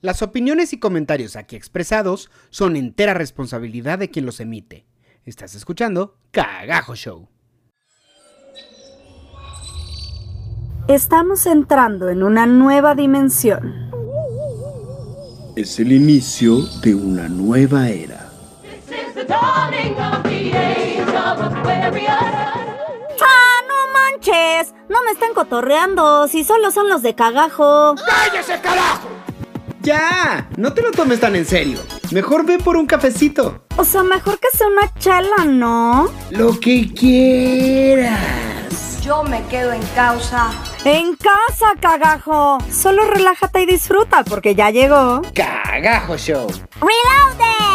Las opiniones y comentarios aquí expresados son entera responsabilidad de quien los emite. Estás escuchando Cagajo Show. Estamos entrando en una nueva dimensión. Es el inicio de una nueva era. ¡Ah, no manches! No me están cotorreando, si solo son los de cagajo. ¡Cállese, carajo! Ya, no te lo tomes tan en serio. Mejor ve por un cafecito. O sea, mejor que sea una chela, ¿no? Lo que quieras. Yo me quedo en causa. En casa, cagajo. Solo relájate y disfruta porque ya llegó. Cagajo Show. Reloaded.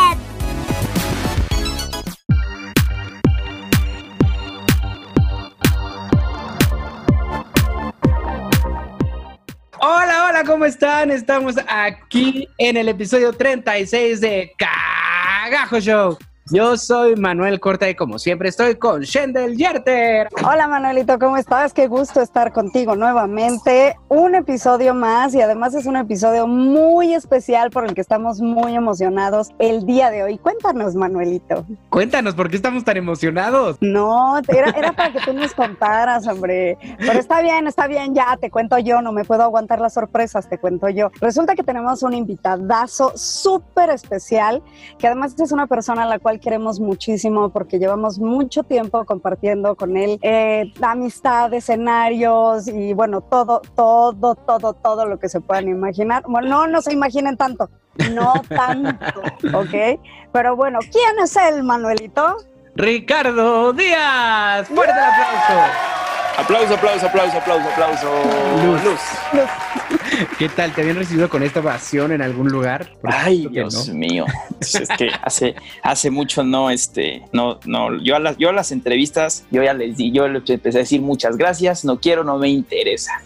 Hola, ¿cómo están? Estamos aquí en el episodio 36 de Cagajo Show. Yo soy Manuel Corta y como siempre estoy con Shendel Yerter. Hola Manuelito, ¿cómo estás? Qué gusto estar contigo nuevamente. Un episodio más y además es un episodio muy especial por el que estamos muy emocionados el día de hoy. Cuéntanos, Manuelito. Cuéntanos, ¿por qué estamos tan emocionados? No, era, era para que tú nos contaras, hombre. Pero está bien, está bien, ya te cuento yo, no me puedo aguantar las sorpresas, te cuento yo. Resulta que tenemos un invitadazo súper especial, que además es una persona a la cual queremos muchísimo porque llevamos mucho tiempo compartiendo con él eh, amistad, escenarios y bueno, todo, todo, todo, todo lo que se puedan imaginar. Bueno, no, no se imaginen tanto, no tanto, ¿ok? Pero bueno, ¿quién es él, Manuelito? Ricardo Díaz. Fuerte el aplauso. Aplauso, aplauso, aplauso, aplauso, aplauso. Luz. ¿Qué tal? ¿Te habían recibido con esta ovación en algún lugar? Porque Ay, Dios no. mío. Pues es que hace, hace mucho no, este, no, no, yo a las, yo a las entrevistas, yo ya les di, yo les empecé a decir muchas gracias, no quiero, no me interesa.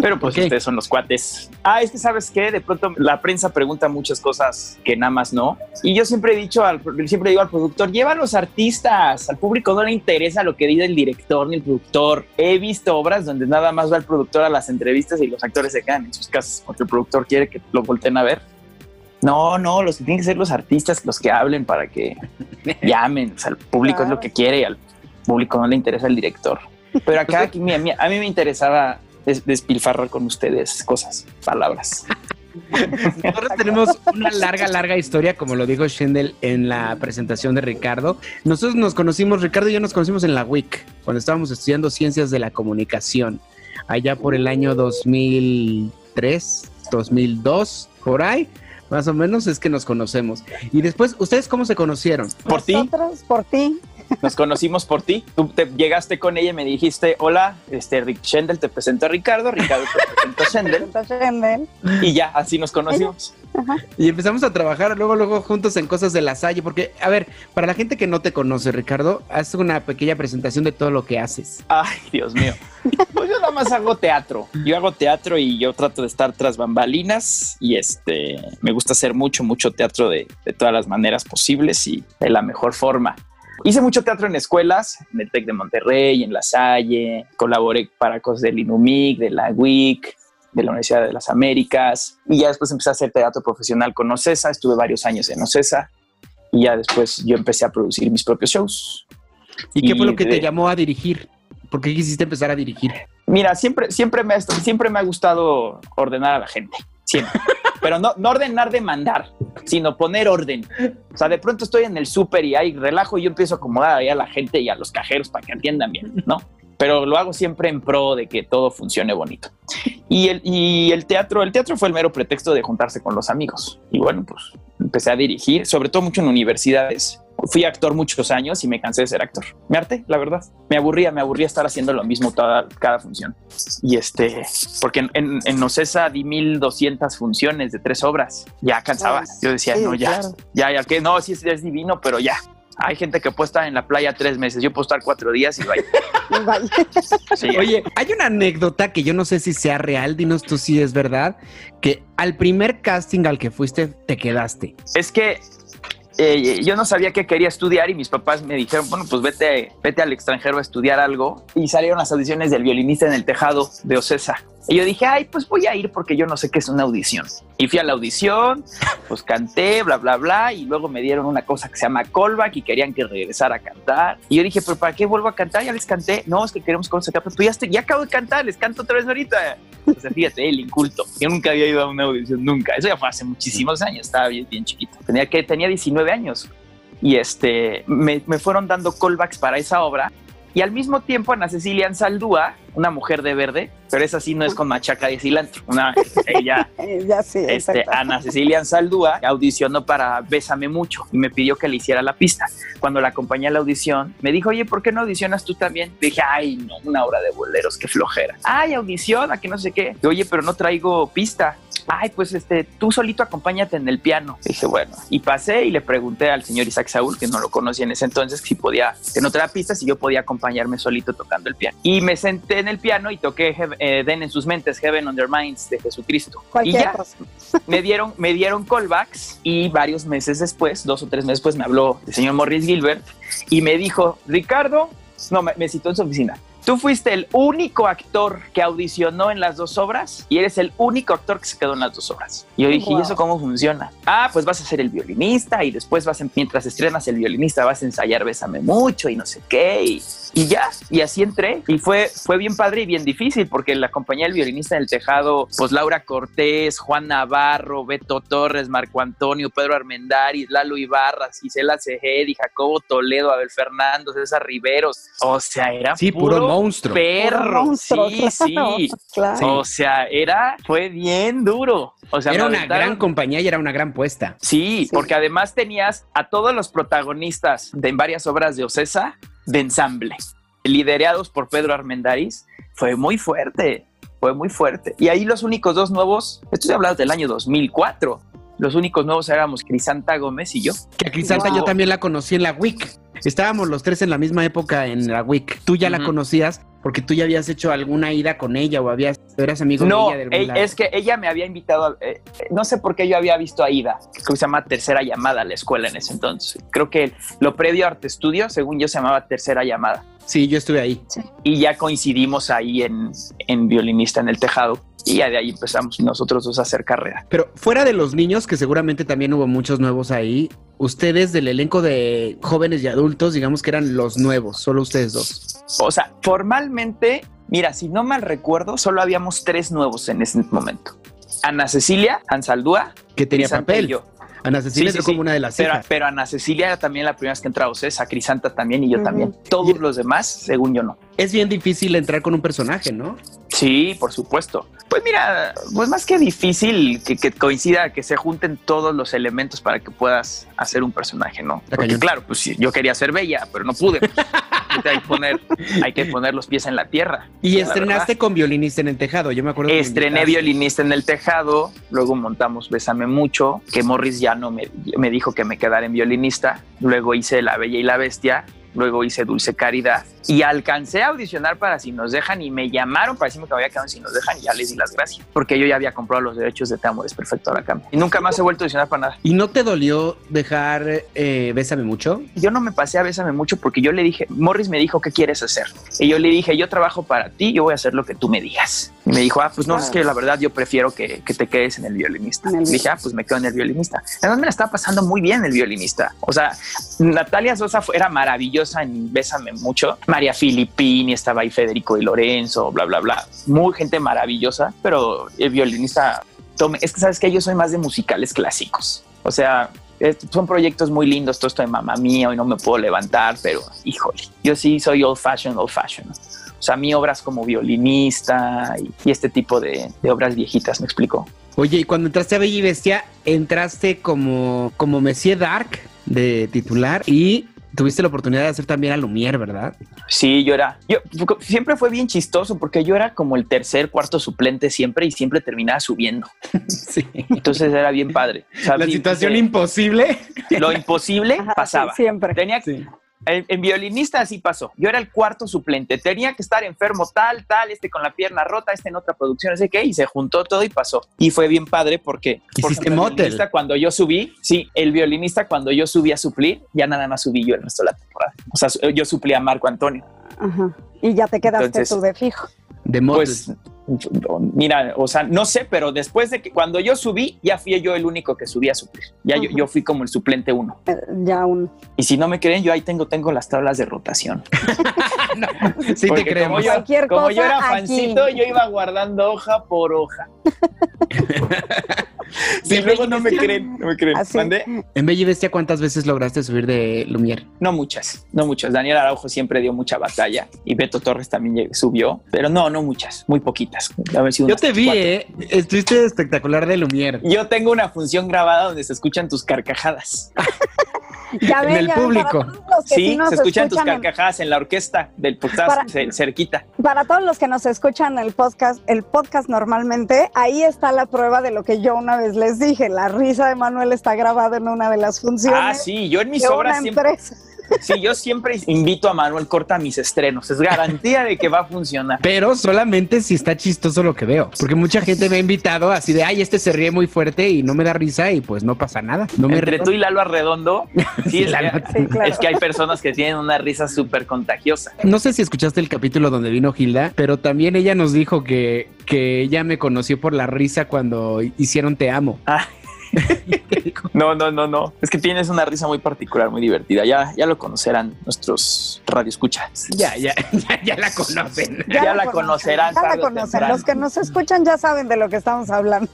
Pero pues Ok. ustedes son los cuates. Ah, es que sabes qué, de pronto la prensa pregunta muchas cosas que nada más no. Y yo siempre he dicho, al, siempre digo al productor, lleva a los artistas, al público no le interesa lo que dice el director ni el productor. He visto obras donde nada más va el productor a las entrevistas y los actores se quedan en sus casas porque el productor quiere que lo volteen a ver. No, no, los que tienen que ser los artistas los que hablen para que llamen. O sea, el público es lo que quiere y al público no le interesa el director. Pero acá aquí, mi- mi- a mí me interesaba despilfarrar con ustedes cosas, palabras. Nosotros tenemos una larga, larga historia, como lo dijo Shendel en la presentación de Ricardo. Nosotros nos conocimos, Ricardo y yo nos conocimos en la WIC, cuando estábamos estudiando Ciencias de la Comunicación, allá por el año 2003, 2002, por ahí, más o menos es que nos conocemos. Y después, ¿ustedes cómo se conocieron? Por ti, Nosotros, por ti. Nos conocimos por ti. Tú te llegaste con ella y me dijiste, hola, este Rick Shendel te presento a Ricardo, Ricardo te presento a Shendel y ya, así nos conocimos. Y empezamos a trabajar luego, luego juntos en cosas de la Salle, porque, a ver, para la gente que no te conoce, Ricardo, haz una pequeña presentación de todo lo que haces. Ay, Dios mío. Pues yo nada más hago teatro. Yo hago teatro y yo trato de estar tras bambalinas y este me gusta hacer mucho, mucho teatro de, de todas las maneras posibles y de la mejor forma. Hice mucho teatro en escuelas, en el TEC de Monterrey, en La Salle, colaboré para cosas del INUMIC, de la WIC, de la Universidad de las Américas y ya después empecé a hacer teatro profesional con OCESA, estuve varios años en OCESA y ya después yo empecé a producir mis propios shows. ¿Y qué Y fue lo que te de- llamó a dirigir? ¿Por qué quisiste empezar a dirigir? Mira, siempre, siempre, me, siempre me ha gustado ordenar a la gente, siempre. Pero no, no ordenar de mandar, sino poner orden. O sea, de pronto estoy en el súper y hay relajo y yo empiezo a acomodar ahí a la gente y a los cajeros para que atiendan bien, ¿no? Pero lo hago siempre en pro de que todo funcione bonito. Y el, y el teatro, el teatro fue el mero pretexto de juntarse con los amigos. Y bueno, pues empecé a dirigir, sobre todo mucho en universidades. Fui actor muchos años y me cansé de ser actor. Me harté, la verdad. Me aburría, me aburría estar haciendo lo mismo toda cada función. Y este, porque en, en, en Ocesa di 1200 funciones de tres obras. Ya cansaba. Yo decía, Sí, no, ya, claro. ya, ya que no, sí es, es divino, pero ya. Hay gente que puede estar en la playa tres meses. Yo puedo estar cuatro días y vaya. Vaya. Sí, Oye, hay una anécdota que yo no sé si sea real, dinos tú si es verdad, que al primer casting al que fuiste te quedaste. Es que eh, yo no sabía qué quería estudiar y mis papás me dijeron, bueno, pues vete, vete al extranjero a estudiar algo. Y salieron las audiciones del violinista en el tejado de Ocesa. Y yo dije, ay, pues voy a ir porque yo no sé qué es una audición. Y fui a la audición, pues canté, bla, bla, bla. Y luego me dieron una cosa que se llama callback y querían que regresara a cantar. Y yo dije, pero ¿para qué vuelvo a cantar? Ya les canté. No, es que queremos cosas acá. Pues ya, estoy, ya acabo de cantar, les canto otra vez ahorita. O fíjate, el inculto. Yo nunca había ido a una audición, nunca. Eso ya fue hace muchísimos años. Estaba bien, bien chiquito. Tenía, que, tenía 19 años. Y este, me, me fueron dando callbacks para esa obra. Y al mismo tiempo, Ana Cecilia Ansaldúa, una mujer de verde, pero esa sí no es con machaca de cilantro. Una, ella, ya sí, este. Ana Cecilia Ansaldúa audicionó para Bésame Mucho y me pidió que le hiciera la pista. Cuando la acompañé a la audición, me dijo, oye, ¿por qué no audicionas tú también? Dije, ay, no, una obra de boleros, qué flojera. Ay, audiciona, que no sé qué. Oye, pero no traigo pista. Ay, pues este, tú solito acompáñate en el piano. Dije, bueno, y pasé y le pregunté al señor Isaac Saúl, que no lo conocía en ese entonces, si podía, que no traía pistas, si yo podía acompañarme solito tocando el piano. Y me senté en el piano y toqué eh, Den en sus mentes, Heaven on Their Minds de Jesucristo. Y ya cosa. me dieron, me dieron callbacks y varios meses después, dos o tres meses después, me habló el señor Morris Gilbert y me dijo, Ricardo, no, me, me citó en su oficina. Tú fuiste el único actor que audicionó en las dos obras y eres el único actor que se quedó en las dos obras. Y yo dije, Wow. ¿y eso cómo funciona? Ah, pues vas a ser el violinista y después vas, a- mientras estrenas el violinista, vas a ensayar Bésame mucho y no sé qué. Y, y ya, y así entré. Y fue, fue bien padre y bien difícil porque la compañía del violinista en el tejado, pues Laura Cortés, Juan Navarro, Beto Torres, Marco Antonio, Pedro Armendáriz, Lalo Ibarra, Gisela Cejedi, Jacobo Toledo, Abel Fernando, César Riveros. O sea, era Sí, puro monstruo. perro. Monstruo, sí, claro, sí. claro. O sea, era, fue bien duro. O sea, Era una aventaron- gran compañía y era una gran puesta. Sí, Sí. porque además tenías a todos los protagonistas de en varias obras de Ocesa de ensamble, liderados por Pedro Armendáriz. Fue muy fuerte, fue muy fuerte. Y ahí los únicos dos nuevos, estoy hablando del año 2004, los únicos nuevos éramos Crisanta Gómez y yo. Que a Crisanta Wow. yo también la conocí en la WIC. Estábamos los tres en la misma época en la WIC. Tú ya la conocías porque tú ya habías hecho alguna ida con ella o habías, eras amigo No, de ella lado. es que ella me había invitado, a- eh, no sé por qué yo había visto a Ida, que se llama Tercera Llamada a la escuela en ese entonces. Creo que lo previo a Arte Estudio, según yo, se llamaba Tercera Llamada. Sí, yo estuve ahí. y ya coincidimos ahí en, en violinista en el tejado y ya de ahí empezamos nosotros dos a hacer carrera. Pero fuera de los niños, que seguramente también hubo muchos nuevos ahí, ustedes del elenco de jóvenes y adultos, digamos que eran los nuevos, solo ustedes dos. O sea, formalmente, mira, si no mal recuerdo, solo habíamos tres nuevos en ese momento. Ana Cecilia, Ansaldúa, Que tenía papel. yo. Ana Cecilia Sí, como sí. una de las Pero, hijas. pero Ana Cecilia era también la primera vez que entraba Ocesa, Crisanta también y yo también. Todos los demás, según yo, no. Es bien difícil entrar con un personaje, ¿no? Sí, por supuesto. Pues mira, pues más que difícil que, que coincida, que se junten todos los elementos para que puedas hacer un personaje, ¿no? Porque claro, pues sí, yo quería ser bella, pero no pude. pues. hay, que poner, hay que poner los pies en la tierra. Y estrenaste con violinista en el tejado, yo me acuerdo. Estrené violinista en el tejado, luego montamos Bésame Mucho, que Morris ya no me, me dijo que me quedara en violinista, luego hice La Bella y la Bestia, luego hice Dulce Caridad y alcancé a audicionar para Si nos dejan y me llamaron para decirme que había quedado en Si nos dejan y ya les di las gracias, porque yo ya había comprado los derechos de Te Amo, perfecto, ahora cambia. Y nunca más he vuelto a audicionar para nada. ¿Y no te dolió dejar eh, Bésame mucho? Yo no me pasé a Bésame Mucho porque yo le dije, Morris me dijo, ¿qué quieres hacer? Y yo le dije, yo trabajo para ti, yo voy a hacer lo que tú me digas. Y me dijo, ah, pues no, es que la verdad yo prefiero que, que te quedes en el violinista. En el dije, ah, pues me quedo en el violinista. Además me la estaba pasando muy bien el violinista. O sea, Natalia Sosa fue- era maravillosa en Bésame Mucho. María Filippini estaba ahí, Federico y Lorenzo, bla, bla, bla. Muy gente maravillosa, pero el violinista, tome, es que sabes que yo soy más de musicales clásicos. O sea, son proyectos muy lindos, todo esto de mamá mía, hoy no me puedo levantar, pero híjole, yo sí soy old fashion, old fashion. O sea, mi obras como violinista y, y este tipo de, de obras viejitas, ¿me explico? Oye, y cuando entraste a Bella y Bestia, entraste como, como Monsieur Dark de titular y tuviste la oportunidad de hacer también a Lumière, ¿verdad? Sí, yo era, yo siempre fue bien chistoso porque yo era como el tercer, cuarto suplente siempre y siempre terminaba subiendo. Sí. Entonces era bien padre. O sea, La situación imposible. lo imposible Ajá, pasaba. sí, siempre. Tenía, Sí. En, en violinista así pasó. Yo era el cuarto suplente. Tenía que estar enfermo tal, tal, este con la pierna rota, este en otra producción, no sé qué, y se juntó todo y pasó. Y fue bien padre porque, por Hiciste ejemplo, el motel. violinista cuando yo subí, sí, el violinista cuando yo subí a suplir, ya nada más subí yo el resto de la temporada. O sea, yo suplí a Marco Antonio. Ajá. Y ya te quedaste Entonces- tú de fijo. De modo. Pues, mira, o sea, no sé, pero después de que cuando yo subí, ya fui yo el único que subí a suplir. Ya yo, fui como el suplente uno. Eh, Ya un. Y si no me creen, yo ahí tengo, tengo las tablas de rotación. sí Porque te creemos. Como yo, Cualquier como yo era aquí. fancito, yo iba guardando hoja por hoja. Sí, Sí, luego no me creen, no me creen. Así. ¿Mandé? En Bella y Bestia, ¿cuántas veces lograste subir de Lumière? No muchas, no muchas. Daniel Araujo siempre dio mucha batalla y Beto Torres también subió, pero no, no muchas, muy poquitas. A ver si Yo te vi. ¿eh? Estuviste espectacular de Lumière. Yo tengo una función grabada donde se escuchan tus carcajadas. Ya En ven, el ya ven, público. Para todos los que Sí, nos se escuchan tus escuchan en- carcajadas en la orquesta del podcast Para- cerquita. para todos los que nos escuchan el podcast, el podcast normalmente, ahí está la prueba de lo que yo una vez les dije. La risa de Manuel está grabada en una de las funciones Ah, sí, yo en mis obras siempre, empresa. Sí, yo siempre invito a Manuel Corta a mis estrenos. Es garantía de que va a funcionar. Pero solamente si está chistoso lo que veo. Porque mucha gente me ha invitado así de, ay, este se ríe muy fuerte y no me da risa y pues no pasa nada. No me Entre río. tú y Lalo Arredondo, sí, es, Lalo. que, Sí, claro. es que hay personas que tienen una risa súper contagiosa. No sé si escuchaste el capítulo donde vino Hilda, pero también ella nos dijo que, que ella me conoció por la risa cuando hicieron Te Amo. Ah. No, no, no, no. Es que tienes una risa muy particular, muy divertida. Ya, ya lo conocerán nuestros radioescuchas. Ya, ya, ya, ya la conocen. Ya la conocerán Ya la conocen. Los que nos escuchan ya saben de lo que estamos hablando.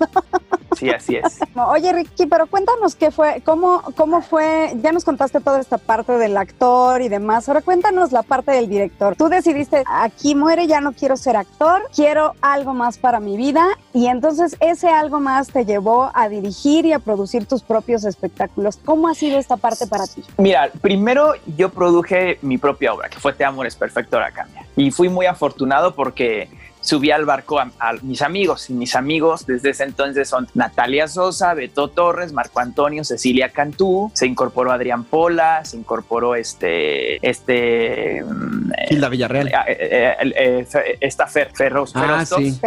Sí, así es. Oye, Ricky, pero cuéntanos qué fue, cómo, cómo fue, ya nos contaste toda esta parte del actor y demás, ahora cuéntanos la parte del director. Tú decidiste, aquí muere, ya no quiero ser actor, quiero algo más para mi vida y entonces ese algo más te llevó a dirigir y a producir tus propios espectáculos. ¿Cómo ha sido esta parte para ti? Mira, primero yo produje mi propia obra, que fue Te amo, eres perfecto, cambia. Y fui muy afortunado porque subí al barco a, a mis amigos y mis amigos desde ese entonces son Natalia Sosa, Beto Torres, Marco Antonio, Cecilia Cantú, se incorporó Adrián Pola, se incorporó este, este, mm, eh, Hilda Villarreal. eh, eh, eh, eh, Fer, Ferros, Ah, Ferostos. sí.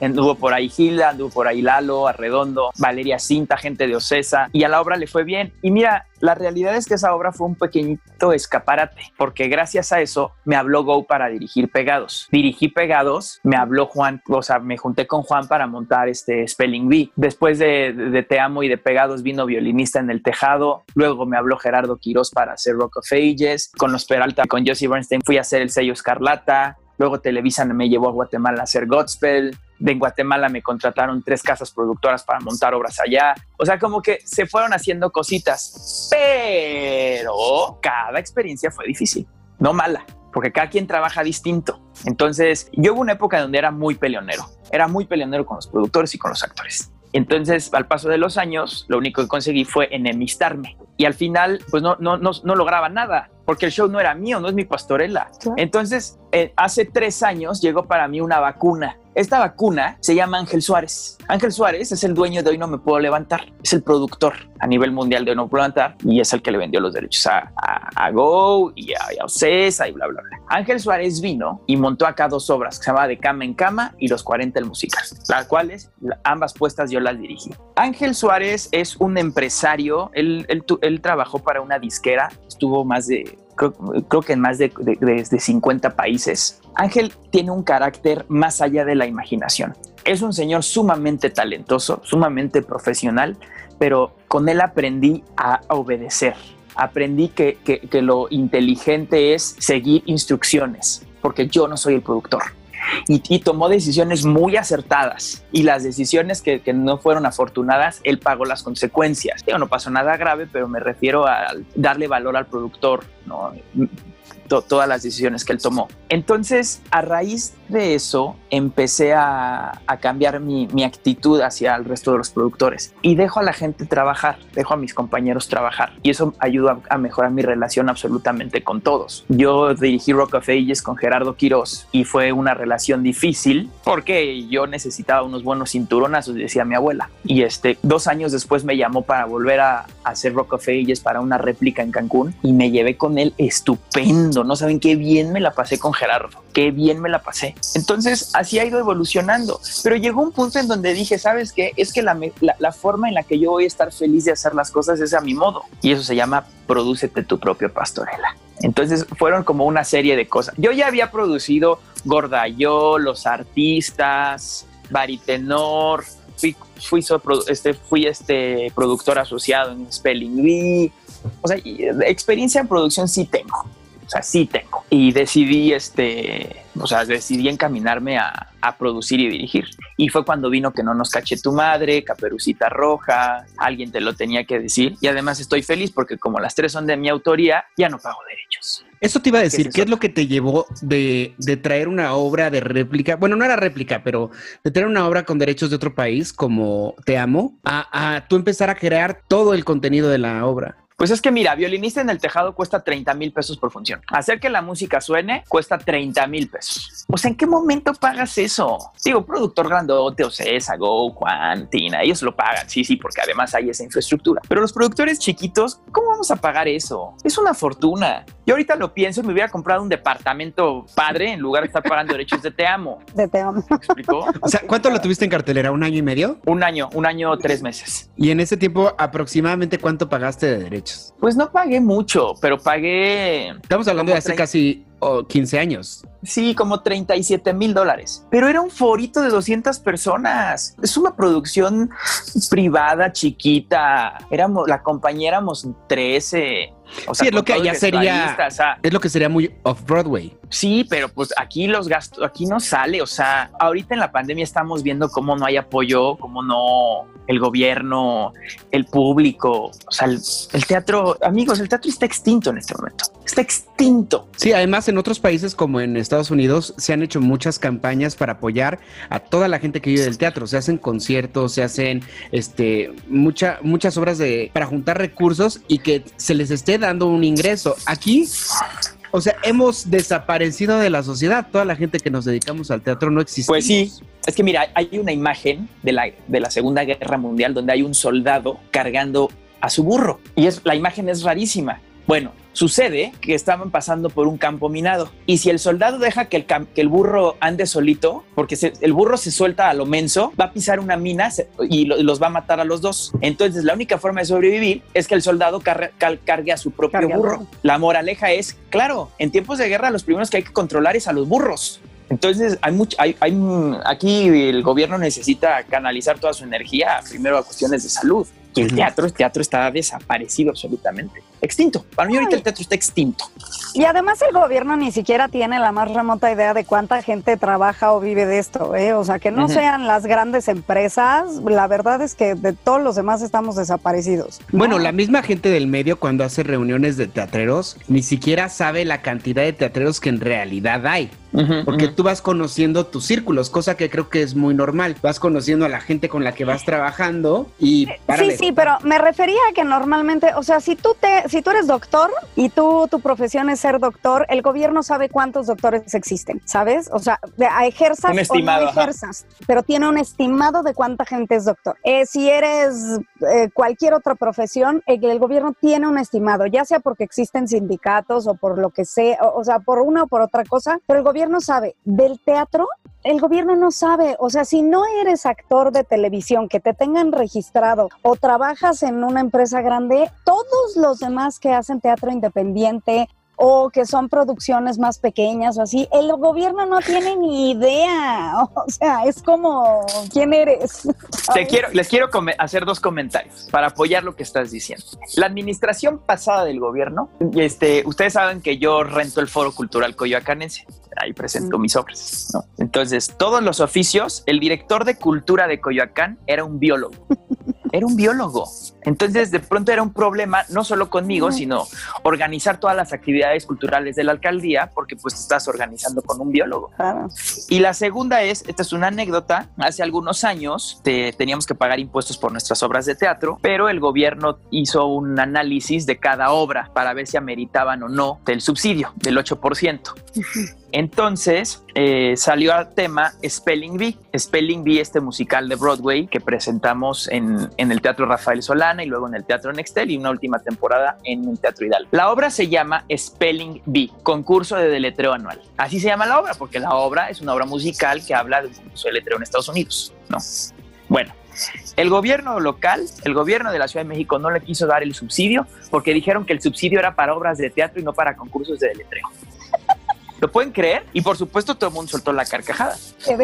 Anduvo por ahí Gilda, anduvo por ahí Lalo, Arredondo, Valeria Cinta, gente de Ocesa, y a la obra le fue bien. Y mira, la realidad es que esa obra fue un pequeñito escaparate, porque gracias a eso me habló Go para dirigir Pegados. Dirigí Pegados, me habló Juan, o sea, me junté con Juan para montar este Spelling Bee. Después de, Te Amo y de Pegados vino violinista en el tejado, luego me habló Gerardo Quirós para hacer Rock of Ages, con los Peralta, con Josie Bernstein fui a hacer el sello Escarlata, Luego Televisa me llevó a Guatemala a hacer Godspell. De en Guatemala me contrataron tres casas productoras para montar obras allá. O sea, como que se fueron haciendo cositas. Pero cada experiencia fue difícil, no mala, porque cada quien trabaja distinto. Entonces, yo hubo una época donde era muy peleonero. Era muy peleonero con los productores y con los actores. Entonces, al paso de los años, lo único que conseguí fue enemistarme. Y al final, pues no, no, no, no lograba nada, porque el show no era mío, no es mi pastorela. Entonces, eh, hace tres años llegó para mí una vacuna. Esta vacuna se llama Ángel Suárez. Ángel Suárez es el dueño de Hoy No Me Puedo Levantar. Es el productor a nivel mundial de Hoy No Me Puedo Levantar y es el que le vendió los derechos a, Go y a, y a Ocesa y bla, bla, bla. Ángel Suárez vino y montó acá dos obras que se llama De Cama en Cama y Los 40 el Musical, las cuales ambas puestas yo las dirigí. Ángel Suárez es un empresario, él trabajó para una disquera, estuvo más de creo, que en más de, de, de- de 50 países. Ángel tiene un carácter más allá de la imaginación. Es un señor sumamente talentoso, sumamente profesional, pero con él aprendí a obedecer. Aprendí que- que lo inteligente es seguir instrucciones, porque yo no soy el productor. Y, tomó decisiones muy acertadas y las decisiones que, no fueron afortunadas, él pagó las consecuencias. Digo, no pasó nada grave, pero me refiero a darle valor al productor. To- todas las decisiones que él tomó. Entonces, a raíz de eso, empecé a, a cambiar mi, mi actitud hacia el resto de los productores y dejo a la gente trabajar, dejo a mis compañeros trabajar y eso ayuda a, mejorar mi relación absolutamente con todos. Yo dirigí Rock of Ages con Gerardo Quiroz y fue una relación difícil porque yo necesitaba unos buenos cinturonazos, decía mi abuela. Y este, dos años después me llamó para volver a, a hacer Rock of Ages para una réplica en Cancún y me llevé con él estupendo. No saben qué bien me la pasé con Gerardo, qué bien me la pasé. Entonces así ha ido evolucionando. Pero llegó un punto en donde dije, ¿sabes qué? Es que la, la- forma en la que yo voy a estar feliz de hacer las cosas es a mi modo. Y eso se llama Prodúcete tu propio pastorela. Entonces fueron como una serie de cosas. Yo ya había producido Gordayó, Los Artistas, Baritenor, fui, fui, sopro- este, fui este productor asociado en Spelling Bee. O sea, eh, experiencia en producción sí tengo. O sea, sí tengo. Y decidí, este, o sea, decidí encaminarme a, a producir y dirigir. Y fue cuando vino Que no nos cache tu madre, Caperucita Roja, alguien te lo tenía que decir. Y además estoy feliz porque como las tres son de mi autoría, ya no pago derechos. Eso te iba a decir, es ¿qué es, lo que te llevó de, de traer una obra de réplica? Bueno, no era réplica, pero de traer una obra con derechos de otro país como Te Amo, a, a tú empezar a crear todo el contenido de la obra. Pues es que mira, violinista en el tejado cuesta 30 mil pesos por función. Hacer que la música suene cuesta 30 mil pesos. O sea, ¿en qué momento pagas eso? Digo, productor grandote, o sea, Go, Juan, Tina, ellos lo pagan, sí, sí, porque además hay esa infraestructura. Pero los productores chiquitos, ¿cómo vamos a pagar eso? Es una fortuna. Yo ahorita lo pienso y me hubiera comprado un departamento padre en lugar de estar pagando derechos de te amo. De te amo. ¿Me explicó? O sea, ¿cuánto lo tuviste en cartelera? ¿Un año y medio? Un año, un año, tres meses. Y en ese tiempo, aproximadamente, ¿cuánto pagaste de derechos? Pues no pagué mucho, pero pagué Estamos hablando de hace 30. casi oh, 15 años. Sí, como 37 mil dólares. Pero era un forito de 200 personas. Es una producción privada, chiquita. Éramos, la compañía éramos 13. O Sí, es lo que allá sería- o sea, Es lo que sería muy off-Broadway. sí, pero pues aquí los gastos, aquí no sale. O sea, ahorita en la pandemia estamos viendo cómo no hay apoyo, cómo no el gobierno, el público. O sea, el, el teatro, amigos, el teatro está extinto en este momento. Está extinto. Sí, además en otros países como en Estados Unidos se han hecho muchas campañas para apoyar a toda la gente que vive del teatro. Se hacen conciertos, se hacen este mucha, muchas obras de para juntar recursos y que se les esté dando un ingreso. Aquí, o sea, hemos desaparecido de la sociedad. Toda la gente que nos dedicamos al teatro no existe. Pues sí, es que mira, hay una imagen de la, de la Segunda Guerra Mundial donde hay un soldado cargando a su burro y es, la imagen es rarísima. Bueno, sucede que estaban pasando por un campo minado y si el soldado deja que el, cam- que el burro ande solito, porque se- el burro se suelta a lo menso, va a pisar una mina se- y lo- los va a matar a los dos. Entonces la única forma de sobrevivir es que el soldado cargue a su propio burro. La moraleja es, claro, en tiempos de guerra los primeros que hay que controlar es a los burros. Entonces, hay mucho, hay, hay, aquí el gobierno necesita canalizar toda su energía primero a cuestiones de salud. Y el teatro, el teatro está desaparecido absolutamente. Extinto. Para mí ahorita el teatro está extinto. Y además el gobierno ni siquiera tiene la más remota idea de cuánta gente trabaja o vive de esto, ¿eh? O sea, que no sean las grandes empresas, la verdad es que de todos los demás estamos desaparecidos. Bueno, ¿no? la misma gente del medio cuando hace reuniones de teatreros ni siquiera sabe la cantidad de teatreros que en realidad hay. Porque tú vas conociendo tus círculos, cosa que creo que es muy normal. Vas conociendo a la gente con la que vas trabajando y para Sí, sí, pero me refería a que normalmente, o sea, si tú te, si tú eres doctor y tú tu profesión es ser doctor, el gobierno sabe cuántos doctores existen, ¿sabes? O sea, ejerzas Un o estimado, no ajá. ejerzas, pero tiene un estimado de cuánta gente es doctor. Eh, si eres eh, cualquier otra profesión, el, el gobierno tiene un estimado, ya sea porque existen sindicatos o por lo que sea, o, o sea, por una o por otra cosa, pero el gobierno sabe del teatro el gobierno no sabe, o sea, si no eres actor de televisión, que te tengan registrado o trabajas en una empresa grande, todos los demás que hacen teatro independiente o que son producciones más pequeñas o así, el gobierno no tiene ni idea, o sea, es como, ¿quién eres? Te quiero, les quiero hacer dos comentarios para apoyar lo que estás diciendo. La administración pasada del gobierno, este, ustedes saben que yo rento el Foro Cultural Coyoacanense. Ahí presento Mm. mis obras. ¿no? Entonces, todos los oficios, el director de cultura de Coyoacán era un biólogo. Era un biólogo. Entonces, de pronto era un problema, no solo conmigo, sino organizar todas las actividades culturales de la alcaldía, porque pues te estás organizando con un biólogo. Claro. Y la segunda es, esta es una anécdota, hace algunos años te- teníamos que pagar impuestos por nuestras obras de teatro, pero el gobierno hizo un análisis de cada obra para ver si ameritaban o no del subsidio del 8%. Entonces eh, salió al tema Spelling Bee. Spelling Bee, este musical de Broadway que presentamos en, el Teatro Rafael Solana y luego en el Teatro Nextel y una última temporada en el Teatro Hidalgo. La obra se llama Spelling Bee, concurso de deletreo anual. Así se llama la obra porque la obra es una obra musical que habla de un concurso de deletreo en Estados Unidos. No. Bueno, el gobierno local, el gobierno de la Ciudad de México no le quiso dar el subsidio porque dijeron que el subsidio era para obras de teatro y no para concursos de deletreo. ¿Lo pueden creer? Y por supuesto todo el mundo soltó la carcajada.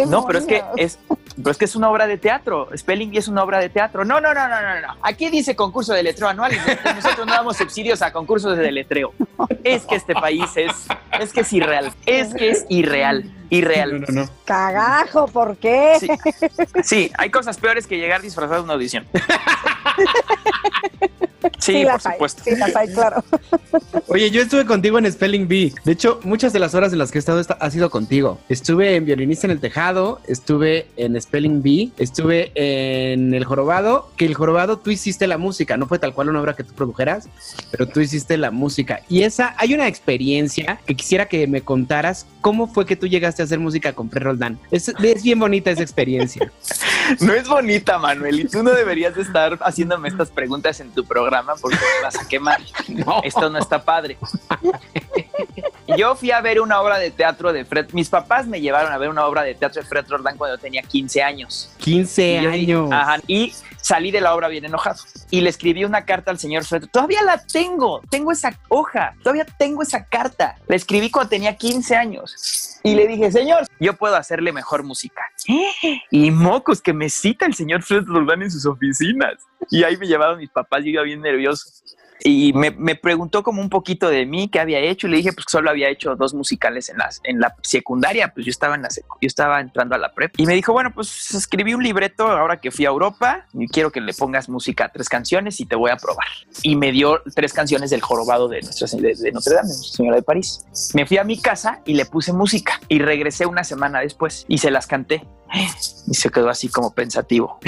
No, pero es que es, pero es que es una obra de teatro. Spelling Bee es una obra de teatro. No, no, no, no, no, no. Aquí dice concurso de letreo anual y nosotros- no damos subsidios a concursos de letreo. Es que este país es, es que es irreal. Es que es irreal, irreal. No, no, no. Cagajo, ¿por qué? Sí. Sí, hay cosas peores que llegar disfrazado de una audición. Sí, por hay, supuesto. Sí, las hay, claro. Oye, yo estuve contigo en Spelling Bee. De hecho, muchas de las horas en las que he estado esta- ha sido contigo. Estuve en Violinista en el Tejado, estuve en Spelling Bee, estuve en El Jorobado, que El Jorobado tú hiciste la música, no fue tal cual una obra que tú produjeras, pero tú hiciste la música. Y esa, hay una experiencia que quisiera que me contaras cómo fue que tú llegaste a hacer música con Fred Roldán. Es, es bien bonita esa experiencia. No es bonita, Manuel, y tú no deberías de estar haciéndome estas preguntas en tu programa porque me vas a quemar. No. Esto no está padre. Yo fui a ver una obra de teatro de Fred. Mis papás me llevaron a ver una obra de teatro de Fred Roldán cuando yo tenía 15 años. 15 Y yo dije- años. Ajá, y salí de la obra bien enojado. Y le escribí una carta al señor Fred. Todavía la tengo. Tengo esa hoja. Todavía tengo esa carta. La escribí cuando tenía 15 años. Y le dije, señor, yo puedo hacerle mejor música. Y mocos, que me cita el señor Fred Roldán en sus oficinas. Y ahí me llevaron mis papás, yo iba bien nervioso. Y me, me preguntó como un poquito de mí, qué había hecho, y le dije pues solo había hecho dos musicales en, las, en la secundaria, pues yo estaba, en la yo estaba entrando a la prep. Y me dijo, bueno, pues escribí un libreto ahora que fui a Europa, y quiero que le pongas música a tres canciones y te voy a probar. Y me dio tres canciones del jorobado de, nuestra, de, de Notre Dame, de Nuestra Señora de París. Me fui a mi casa y le puse música, y regresé una semana después, y se las canté. Y se quedó así como pensativo.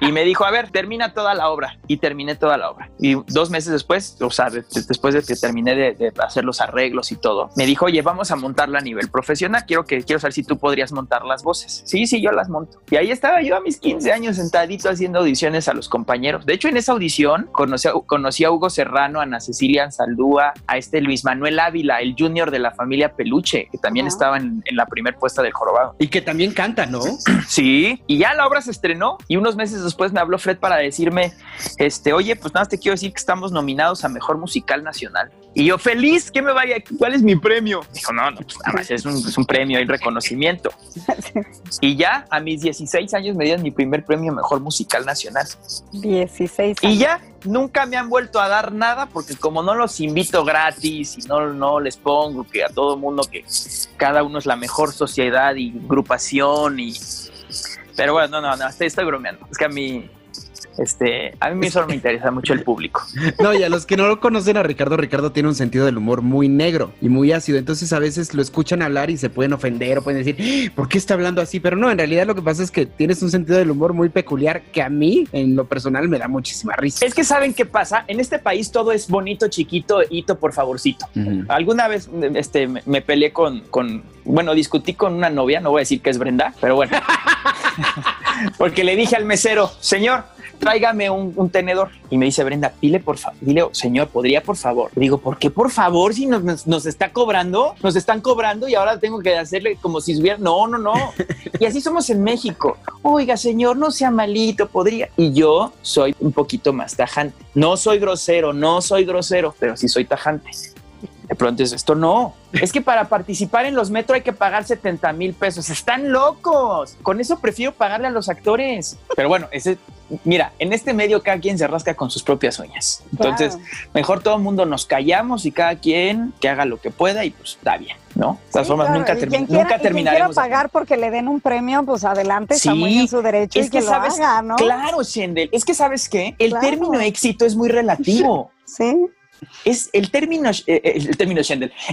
Y me dijo, a ver, termina toda la obra. Y terminé toda la obra. Y dos meses después, o sea, de- de- después de que terminé de, de hacer los arreglos y todo, me dijo, oye, vamos a montarla a nivel profesional. Quiero que quiero saber si tú podrías montar las voces. Sí, sí, yo las monto. Y ahí estaba yo a mis 15 años sentadito haciendo audiciones a los compañeros. De hecho, en esa audición conocí a, conocí a Hugo Serrano, a Ana Cecilia Saldúa, a este Luis Manuel Ávila, el junior de la familia Peluche, que también Ajá. estaba en, en la primer puesta del jorobado. Y que también canta, ¿no? Sí, y ya la obra se estrenó y unos meses después me habló Fred para decirme, este, oye, pues nada te quiero decir que estamos nominados a Mejor Musical Nacional. Y yo, feliz, ¿qué me vaya? ¿Cuál es mi premio? Dijo, no, no, pues nada más es un, es un premio y reconocimiento. Y ya a mis 16 años me dieron mi primer premio Mejor Musical Nacional. 16 Y años. ya nunca me han vuelto a dar nada porque como no los invito gratis y no, no les pongo que a todo mundo que cada uno es la mejor sociedad y agrupación y... Pero bueno, no, no, no, estoy, estoy bromeando. Es que a mí, este, a mí solo me interesa mucho el público. No, y a los que no lo conocen a Ricardo, Ricardo tiene un sentido del humor muy negro y muy ácido. Entonces a veces lo escuchan hablar y se pueden ofender o pueden decir, "¡Ah! ¿por qué está hablando así? Pero no, en realidad lo que pasa es que tienes un sentido del humor muy peculiar que a mí, en lo personal, me da muchísima risa. Es que saben qué pasa. En este país todo es bonito, chiquito, hito, por favorcito. Alguna vez este, me, me peleé con, con, bueno, discutí con una novia, no voy a decir que es Brenda, pero bueno, porque le dije al mesero, señor, tráigame un, tenedor. Y me dice Brenda, dile por favor, dile, señor, ¿podría por favor? Le digo, ¿por qué por favor? Si nos, nos, está cobrando, nos están cobrando y ahora tengo que hacerle como si estuviera, no, no, no. Y así somos en México. Oiga, señor, no sea malito, podría. Y yo soy un poquito más tajante. No soy grosero, no soy grosero, pero sí soy tajante. De pronto es esto no. Es que para participar en los metro hay que pagar 70 mil pesos. Están locos. Con eso prefiero pagarle a los actores. Pero bueno, ese mira, en este medio cada quien se rasca con sus propias uñas. Entonces, mejor todo el mundo nos callamos y cada quien que haga lo que pueda y pues está bien, ¿no? De todas Sí, formas, claro, nunca, termi- quiera- nunca quien terminaremos. pagar porque le den un premio, pues adelante, está Sí, muy en su derecho y Es que, que lo sabes, haga, ¿no? claro, Shendel, es que sabes qué, el Claro. término éxito es muy relativo. Sí, es el término, eh, eh, el término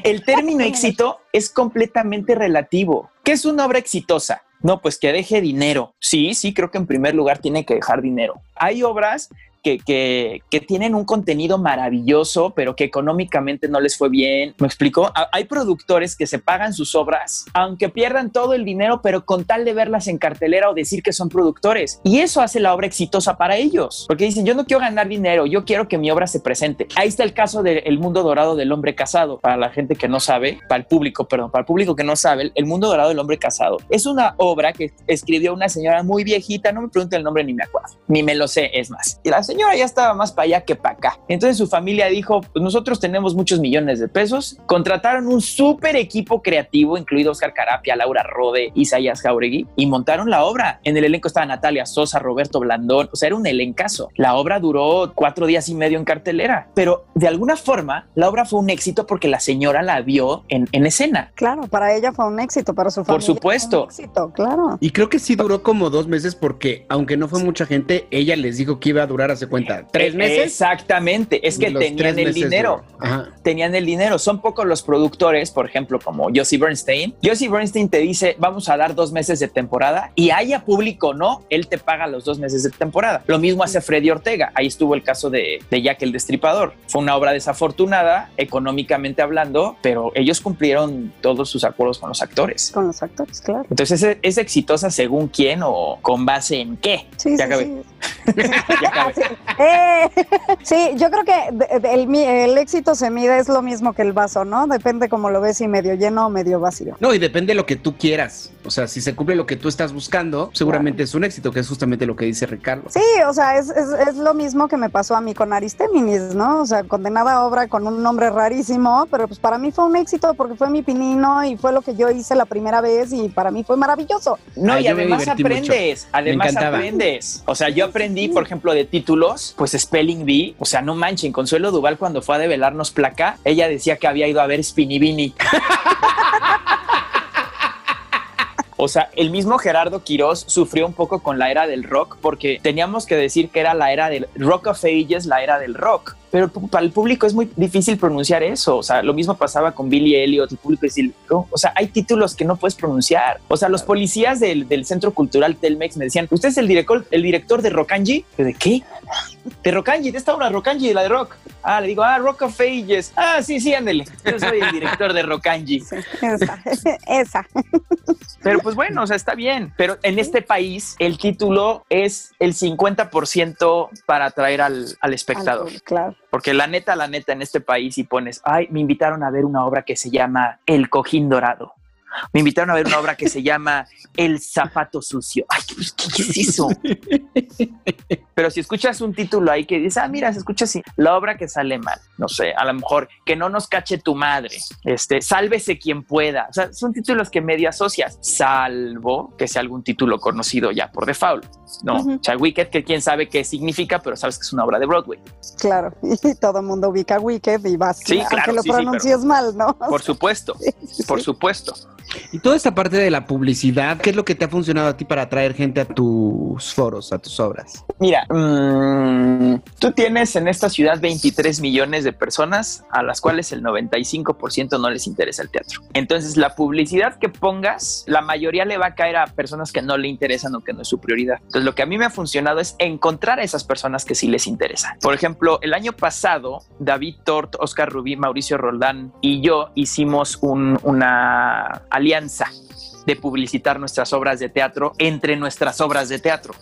el término éxito es completamente relativo. ¿Qué es una obra exitosa? No, pues que deje dinero. Sí, sí, creo que en primer lugar tiene que dejar dinero. Hay obras que, que, que tienen un contenido maravilloso, pero que económicamente no les fue bien. ¿Me explico? Hay productores que se pagan sus obras, aunque pierdan todo el dinero, pero con tal de verlas en cartelera o decir que son productores. Y eso hace la obra exitosa para ellos, porque dicen, yo no quiero ganar dinero, yo quiero que mi obra se presente. Ahí está el caso del mundo dorado del hombre casado. Para la gente que no sabe, para el público, perdón, para el público que no sabe, el mundo dorado del hombre casado es una obra que escribió una señora muy viejita, no me pregunten el nombre ni me acuerdo, ni me lo sé, es más. Y la señora ya estaba más para allá que para acá. Entonces su familia dijo, pues nosotros tenemos muchos millones de pesos, contrataron un súper equipo creativo, incluido Oscar Carapia, Laura Rode, Isaías Jauregui, y montaron la obra. En el elenco estaba Natalia Sosa, Roberto Blandón, o sea, era un elencazo. La obra duró cuatro días y medio en cartelera, pero de alguna forma la obra fue un éxito porque la señora la vio en, en escena. claro, para ella fue un éxito, para su Por familia. fue supuesto. Un éxito, claro. Y creo que sí duró como dos meses porque, aunque no fue mucha gente, ella les dijo que iba a durar hace cuenta, tres Eh, meses. Exactamente, es que tenían el dinero. Ajá. tenían el dinero. Son pocos los productores, por ejemplo, como Josie Bernstein. Josie Bernstein te dice, vamos a dar dos meses de temporada y haya público o no, él te paga los dos meses de temporada. Lo mismo hace Freddy Ortega. Ahí estuvo el caso de, de Jack el Destripador. Fue una obra desafortunada, económicamente hablando, pero ellos cumplieron todos sus acuerdos con los actores. Con los actores, claro. Entonces, ¿es, es exitosa según quién o con base en qué? Sí, ya sí, acabé. sí. Eh, sí, yo creo que el, éxito se mide, es lo mismo que el vaso, ¿no? Depende cómo lo ves, si medio lleno o medio vacío. No, y depende de lo que tú quieras. O sea, si se cumple lo que tú estás buscando, seguramente es un éxito, que es justamente lo que dice Ricardo. Sí, o sea, es, es, es lo mismo que me pasó a mí con Aristéminis, ¿no? O sea, condenada obra con un nombre rarísimo, pero pues para mí fue un éxito porque fue mi pinino y fue lo que yo hice la primera vez y para mí fue maravilloso. No, Ay, y además aprendes, además aprendes. O sea, yo aprendí, por ejemplo, de títulos, pues Spelling Bee, o sea, no manchen, Consuelo Duval cuando fue a develarnos placa, ella decía que había ido a ver Spinny Bini. O sea, el mismo Gerardo Quirós sufrió un poco con la era del rock porque teníamos que decir que era la era del rock of ages, la era del rock. Pero para el público es muy difícil pronunciar eso. O sea, lo mismo pasaba con Billy Elliot. El público decía, "No". o sea, hay títulos que no puedes pronunciar. O sea, los policías del, del Centro Cultural Telmex me decían, ¿usted es el director, el director de Rockanji? Yo, ¿De qué? De Rockanji, de esta obra, Rockanji, de la de Rock. Ah, le digo, ah, Rock of Ages. Ah, sí, sí, ándele. Yo soy el director de Rockanji. Sí, esa, esa. Pero pues bueno, o sea, está bien. Pero en este país el título es el 50% para atraer al, al espectador. Claro. Porque la neta, la neta, en este país si pones, ay, me invitaron a ver una obra que se llama El Cojín Dorado. Me invitaron a ver una obra que se llama El Zapato Sucio. Ay, ¿qué, qué es eso? Pero si escuchas un título ahí que dice, ah, mira, se escucha así, la obra que sale mal, no sé, a lo mejor que no nos cache tu madre, este, sálvese quien pueda. O sea, son títulos que medio asocias, salvo que sea algún título conocido ya por default. No, Ujú. o sea, Wicked, que quién sabe qué significa, pero sabes que es una obra de Broadway. Claro, y todo el mundo ubica Wicked y vas, Sí, aunque claro, lo sí, sí, pronuncies mal, ¿no? Por supuesto, por supuesto. Y toda esta parte de la publicidad, ¿qué es lo que te ha funcionado a ti para atraer gente a tus foros, a tus obras? Mira, mm, tú tienes en esta ciudad 23 millones de personas a las cuales el 95% no les interesa el teatro. Entonces, la publicidad que pongas, la mayoría le va a caer a personas que no le interesan o que no es su prioridad. Entonces, lo que a mí me ha funcionado es encontrar a esas personas que sí les interesa. Por ejemplo, el año pasado, David Tort, Oscar Rubí, Mauricio Roldán y yo hicimos un- una alianza de publicitar nuestras obras de teatro entre nuestras obras de teatro.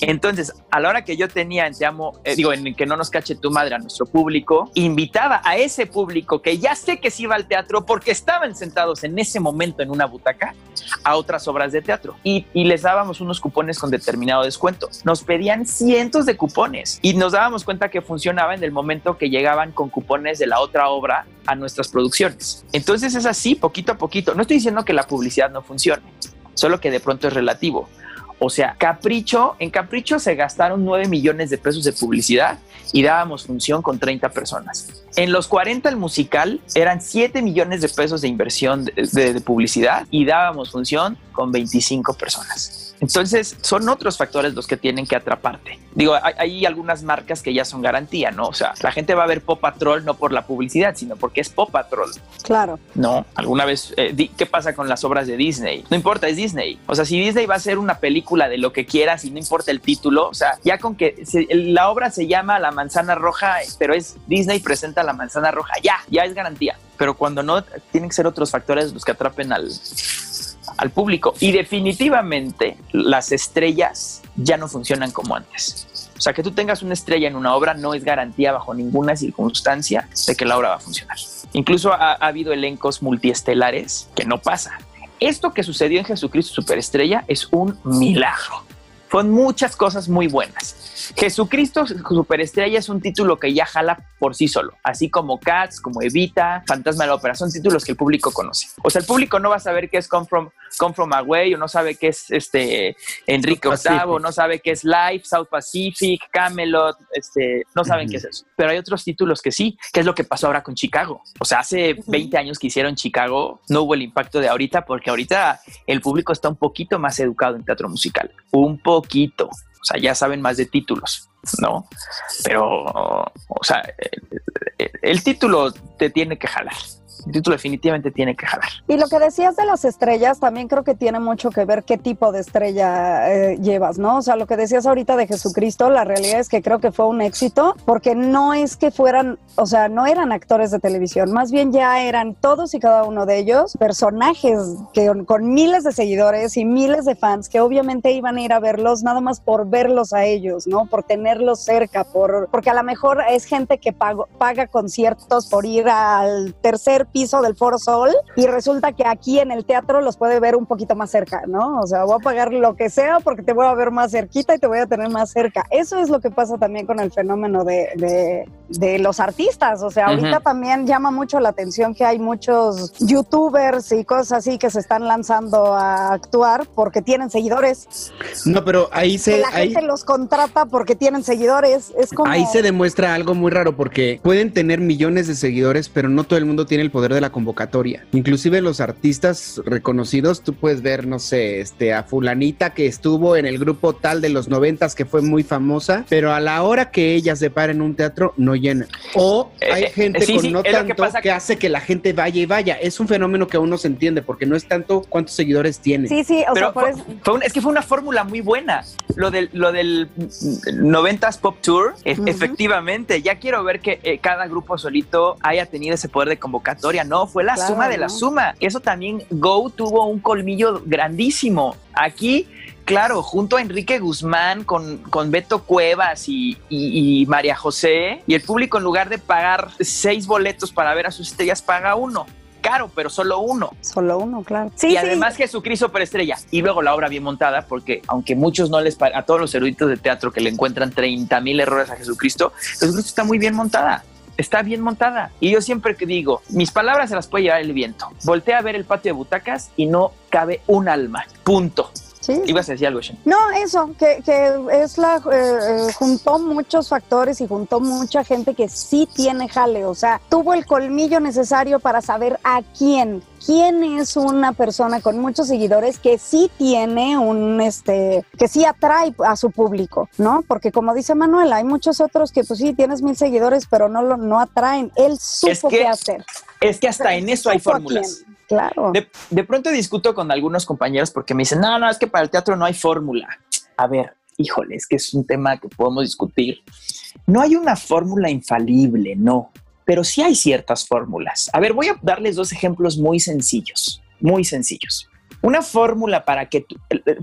Entonces, a la hora que yo tenía en Te Amo, eh, digo, en que no nos cache tu madre a nuestro público, invitaba a ese público que ya sé que sí iba al teatro porque estaban sentados en ese momento en una butaca a otras obras de teatro y les dábamos unos cupones con determinado descuento. Nos pedían cientos de cupones y nos dábamos cuenta que funcionaba en el momento que llegaban con cupones de la otra obra a nuestras producciones. Entonces es así, poquito a poquito. No estoy diciendo que la publicidad no funcione, solo que de pronto es relativo. O sea, Capricho, en Capricho se gastaron 9 millones de pesos de publicidad y dábamos función con 30 personas. En los 40 el musical eran 7 millones de pesos de inversión de, publicidad y dábamos función con 25 personas. Entonces, son otros factores los que tienen que atraparte. Digo, hay, hay algunas marcas que ya son garantía, ¿no? O sea, la gente va a ver Pop Patrol no por la publicidad, sino porque es Pop Patrol. Claro. No, alguna vez, eh, di- ¿qué pasa con las obras de Disney? No importa, es Disney. O sea, si Disney va a hacer una película de lo que quieras y no importa el título, o sea, ya con que se- la obra se llama La Manzana Roja, pero es Disney presenta La Manzana Roja, ya, ya es garantía. Pero cuando no, tienen que ser otros factores los que atrapen al, al público. Y definitivamente las estrellas ya no funcionan como antes. O sea, que tú tengas una estrella en una obra no es garantía bajo ninguna circunstancia de que la obra va a funcionar. Incluso ha, ha habido elencos multiestelares que no pasa. Esto que sucedió en Jesucristo Superestrella es un milagro. Fueron muchas cosas muy buenas. Jesucristo Superestrella es un título que ya jala por sí solo, así como Cats, como Evita, Fantasma de la Ópera, son títulos que el público conoce. O sea, el público no va a saber qué es Come From, Come From Away, o no sabe qué es este Enrique VIII, no sabe qué es Life, South Pacific, Camelot, este, no saben Ujú. qué es eso. Pero hay otros títulos que sí, que es lo que pasó ahora con Chicago. O sea, hace 20 años que hicieron Chicago, no hubo el impacto de ahorita, porque ahorita el público está un poquito más educado en teatro musical, un poquito. O sea, ya saben más de títulos, ¿no? Pero, o sea, el, el título te tiene que jalar. El título definitivamente tiene que jalar. Y lo que decías de las estrellas también creo que tiene mucho que ver qué tipo de estrella eh, llevas, ¿no? O sea, lo que decías ahorita de Jesucristo, la realidad es que creo que fue un éxito porque no es que fueran, o sea, no eran actores de televisión, más bien ya eran todos y cada uno de ellos personajes que con miles de seguidores y miles de fans que obviamente iban a ir a verlos nada más por verlos a ellos, ¿no? Por tenerlos cerca, por porque a lo mejor es gente que pago- paga conciertos por ir al tercer piso del Foro Sol y resulta que aquí en el teatro los puede ver un poquito más cerca, ¿no? O sea, voy a pagar lo que sea porque te voy a ver más cerquita y te voy a tener más cerca. Eso es lo que pasa también con el fenómeno de, de- de los artistas. O sea, ahorita Ujú. también llama mucho la atención que hay muchos youtubers y cosas así que se están lanzando a actuar porque tienen seguidores. No, pero ahí Que se, la ahí, gente los contrata porque tienen seguidores. Es como... ahí se demuestra algo muy raro porque pueden tener millones de seguidores, pero no todo el mundo tiene el poder de la convocatoria. Inclusive los artistas reconocidos, tú puedes ver, no sé, este, a fulanita que estuvo en el grupo tal de los noventas que fue muy famosa, pero a la hora que ella se para en un teatro no llena. O hay Eh, eh, gente sí, con sí, no que tanto pasa que hace que la gente vaya y vaya. Es un fenómeno que aún no se entiende porque no es tanto cuántos seguidores tiene. Sí, sí, o Pero sea, por fue- eso... fue un- es que fue una fórmula muy buena. Lo del, lo del 90s Pop Tour, e- efectivamente, ya quiero ver que eh, cada grupo solito haya tenido ese poder de convocatoria. No, fue la Claro, suma de la suma. Eso también Go tuvo un colmillo grandísimo. Aquí, claro, junto a Enrique Guzmán con, con Beto Cuevas y, y- y María José, y el público en lugar de pagar seis boletos para ver a sus estrellas, paga uno. Caro, pero solo uno Solo uno, claro. Sí, y sí. además Jesucristo Superestrella. Y luego la obra bien montada, porque aunque muchos no les, a todos los eruditos de teatro que le encuentran 30 mil errores a Jesucristo, Jesucristo está muy bien montada. Está bien montada. Y yo siempre que digo, mis palabras se las puede llevar el viento. Voltea a ver el patio de butacas y no cabe un alma. Punto. Sí. Ibas a decir algo, Shen. No, eso, que, que es la, eh, eh, juntó muchos factores y juntó mucha gente que sí tiene jale, o sea, tuvo el colmillo necesario para saber a quién, quién es una persona con muchos seguidores que sí tiene un, este, que sí atrae a su público, ¿no? Porque como dice Manuel, hay muchos otros que pues sí, tienes mil seguidores, pero no lo, no atraen, él supo que qué hacer. Es que hasta en eso hay fórmulas. Claro. De, pronto discuto con algunos compañeros porque me dicen, no, no, es que para el teatro no hay fórmula. A ver, híjole, es que es un tema que podemos discutir. No hay una fórmula infalible, no, pero sí hay ciertas fórmulas. A ver, voy a darles dos ejemplos muy sencillos, muy sencillos. Una fórmula para que, tu,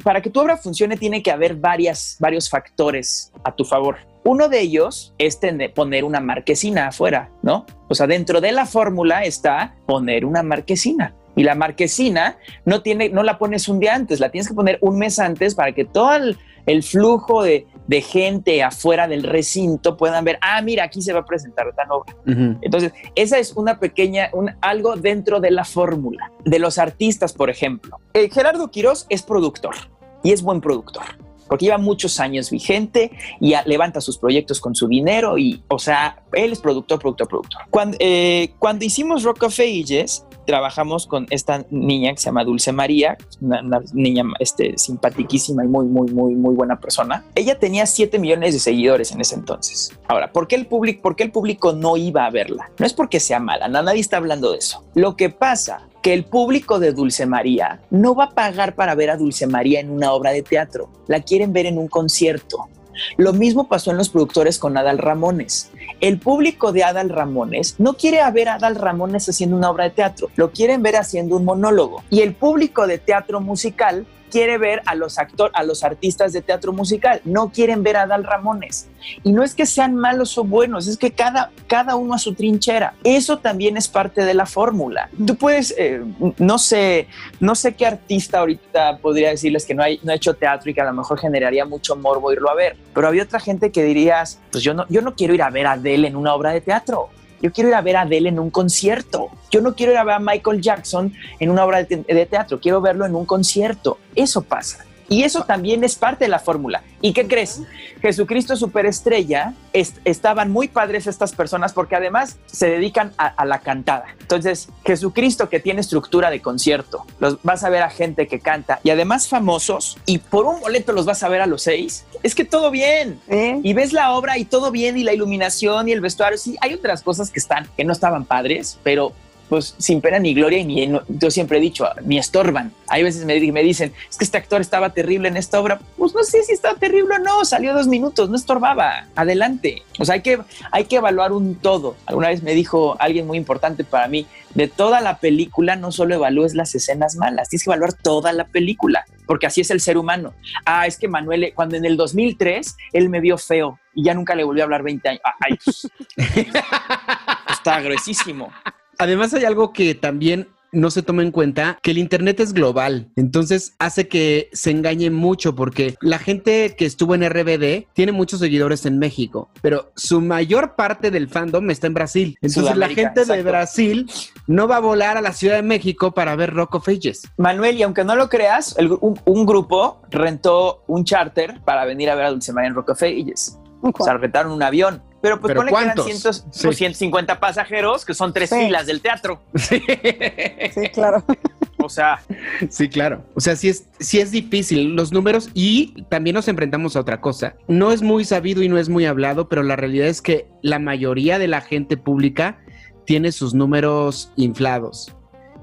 para que tu obra funcione tiene que haber varias, varios factores a tu favor. Uno de ellos es poner una marquesina afuera, ¿no? O sea, dentro de la fórmula está poner una marquesina. Y la marquesina no, tiene, no la pones un día antes, la tienes que poner un mes antes para que todo el, el flujo de, de, gente afuera del recinto puedan ver, ah, mira, aquí se va a presentar tal obra. Uh -huh. Entonces, esa es una pequeña, un, algo dentro de la fórmula de los artistas, por ejemplo. Eh, Gerardo Quirós es productor. y es buen productor porque lleva muchos años vigente y a- levanta sus proyectos con su dinero y, o sea, él es productor, productor, productor. Cuando, eh, cuando hicimos Rock of Ages, trabajamos con esta niña que se llama Dulce María, una, niña este, simpaticísima y muy, muy, muy, muy buena persona. Ella tenía 7 millones de seguidores en ese entonces. Ahora, ¿por qué el público, por qué el público no iba a verla? No es porque sea mala, na- nadie está hablando de eso. Lo que pasa que el público de Dulce María no va a pagar para ver a Dulce María en una obra de teatro, la quieren ver en un concierto. Lo mismo pasó en los productores con Adal Ramones. El público de Adal Ramones no quiere ver a Adal Ramones haciendo una obra de teatro, lo quieren ver haciendo un monólogo. Y el público de teatro musical quiere ver a los actores, a los artistas de teatro musical, no quieren ver a Adal Ramones. Y no es que sean malos o buenos, es que cada, cada uno a su trinchera. Eso también es parte de la fórmula. Tú puedes, eh, no sé, no sé qué artista ahorita podría decirles que no, hay, ha hecho teatro y que a lo mejor generaría mucho morbo irlo a ver. Pero había otra gente que dirías, pues yo no, yo no quiero ir a ver a Adele en una obra de teatro. Yo quiero ir a ver a Adele en un concierto. Yo no quiero ir a ver a Michael Jackson en una obra de, de teatro. Quiero verlo en un concierto. Eso pasa. Y eso también es parte de la fórmula. ¿Y qué crees? Jesucristo Superestrella, est- estaban muy padres estas personas porque además se dedican a, a la cantada. Entonces, Jesucristo que tiene estructura de concierto, los vas a ver a gente que canta y además famosos y por un boleto los vas a ver a los seis. Es que todo bien. ¿Sí? Y ves la obra y todo bien y la iluminación y el vestuario. Sí, hay otras cosas que están, que no estaban padres, pero pues sin pena ni gloria y yo siempre he dicho, ni estorban. Hay veces me, me dicen, es que este actor estaba terrible en esta obra. Pues no sé si estaba terrible o no, salió dos minutos, no estorbaba. Adelante. O sea, hay que, hay que evaluar un todo. Alguna vez me dijo alguien muy importante para mí, de toda la película no solo evalúes las escenas malas, tienes que evaluar toda la película, porque así es el ser humano. Ah, es que Manuel, eh, cuando en el 2003 él me vio feo y ya nunca le volvió a hablar 20 años. Ay, pues, está gruesísimo. Además hay algo que también no se toma en cuenta, que el Internet es global. Entonces hace que se engañe mucho porque la gente que estuvo en RBD tiene muchos seguidores en México, pero su mayor parte del fandom está en Brasil. Entonces la gente de. Brasil no va a volar a la Ciudad de México para ver Rock of Ages. Manuel, y aunque no lo creas, el un, un grupo rentó un charter para venir a ver a Dulce María en Rock of Ages. O sea, rentaron un avión. Pero pues ¿Pero ponle que eran cuántos? cientos- Sí. pues, 150 pasajeros, que son tres Sí. filas del teatro. Sí. Sí, claro. O sea, Sí, claro. O sea, sí es, sí es difícil los números y también nos enfrentamos a otra cosa. No es muy sabido y no es muy hablado, pero la realidad es que la mayoría de la gente pública tiene sus números inflados.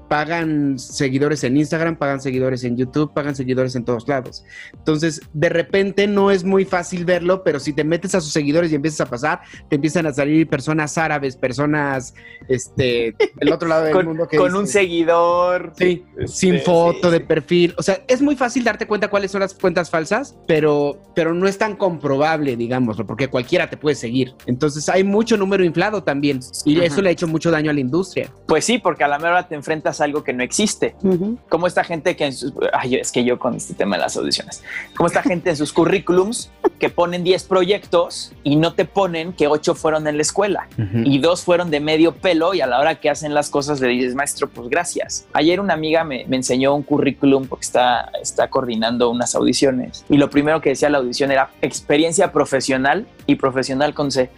Pagan seguidores en Instagram, pagan seguidores en YouTube, pagan seguidores en todos lados. Entonces, de repente no es muy fácil verlo, pero si te metes a sus seguidores y empiezas a pasar, te empiezan a salir personas árabes, personas este, del otro lado del con, mundo que con un dices- seguidor. Sí, Este, sin foto sí, de sí. perfil. O sea, es muy fácil darte cuenta cuáles son las cuentas falsas, pero, pero no es tan comprobable, digámoslo, porque cualquiera te puede seguir. Entonces hay mucho número inflado también y Ajá. eso le ha hecho mucho daño a la industria. Pues sí, porque a la mera te enfrentas a algo que no existe. Ujú. Como esta gente que en sus... Ay, es que yo con este tema de las audiciones. Como esta gente en sus currículums que ponen 10 proyectos y no te ponen que 8 fueron en la escuela y dos fueron de medio pelo y a la hora que hacen las cosas le dices, maestro, pues gracias. Ayer una amiga me, me enseñó un currículum porque está, está coordinando unas audiciones y lo primero que decía la audición era experiencia profesional y profesional con C.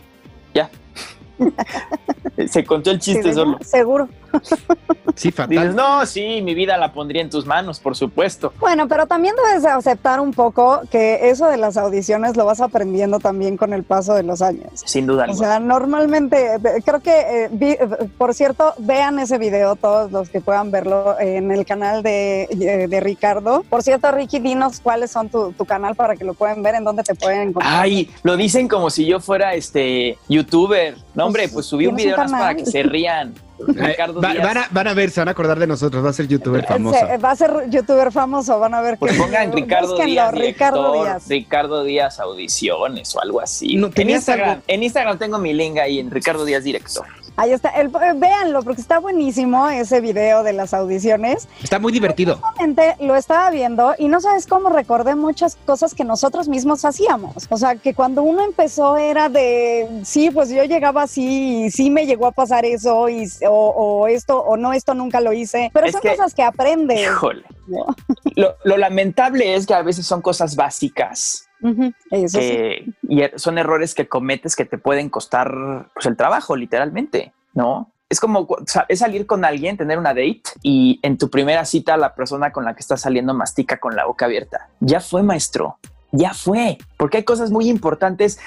Ya. Se contó el chiste Sí, solo. Seguro. Sí, Dices, fatal. no, sí, mi vida la pondría en tus manos, por supuesto. Bueno, pero también debes de aceptar un poco que eso de las audiciones lo vas aprendiendo también con el paso de los años. Sin duda O alguna. sea, normalmente, creo que, eh, vi- por cierto, vean ese video, todos los que puedan verlo en el canal de, eh, de Ricardo. Por cierto, Ricky, dinos cuáles son tu, tu canal para que lo pueden ver, en dónde te pueden encontrar. Ay, lo dicen como si yo fuera este youtuber. No, hombre, Pues, pues subí un ¿tienes video un más para que se rían. Ricardo Va- van, a, van a ver, se van a acordar de nosotros, va a ser youtuber famoso. se- va a ser youtuber famoso, van a ver Pues que pongan Ricardo Díaz, Ricardo Díaz. Ricardo Díaz audiciones o algo así. No, en, tenías Instagram, algo- en Instagram tengo mi link ahí en Ricardo Díaz director. Ahí está, el, eh, véanlo porque está buenísimo ese video de las audiciones. Está muy divertido. Justamente lo estaba viendo y no sabes cómo recordé muchas cosas que nosotros mismos hacíamos. O sea, que cuando uno empezó era de, sí, pues yo llegaba así y sí me llegó a pasar eso y, o, o esto o no, esto nunca lo hice. Pero Es son que- cosas que aprendes. Híjole. ¿no? Lo, lo lamentable es que a veces son cosas básicas Eso sí. y er- son errores que cometes que te pueden costar pues, el trabajo, literalmente, ¿no? Es como es salir con alguien, tener una date y en tu primera cita la persona con la que estás saliendo mastica con la boca abierta. Ya fue, maestro. Ya fue, porque hay cosas muy importantes.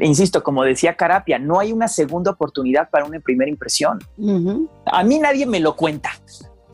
Insisto, como decía Carapia, no hay una segunda oportunidad para una primera impresión. A mí nadie me lo cuenta.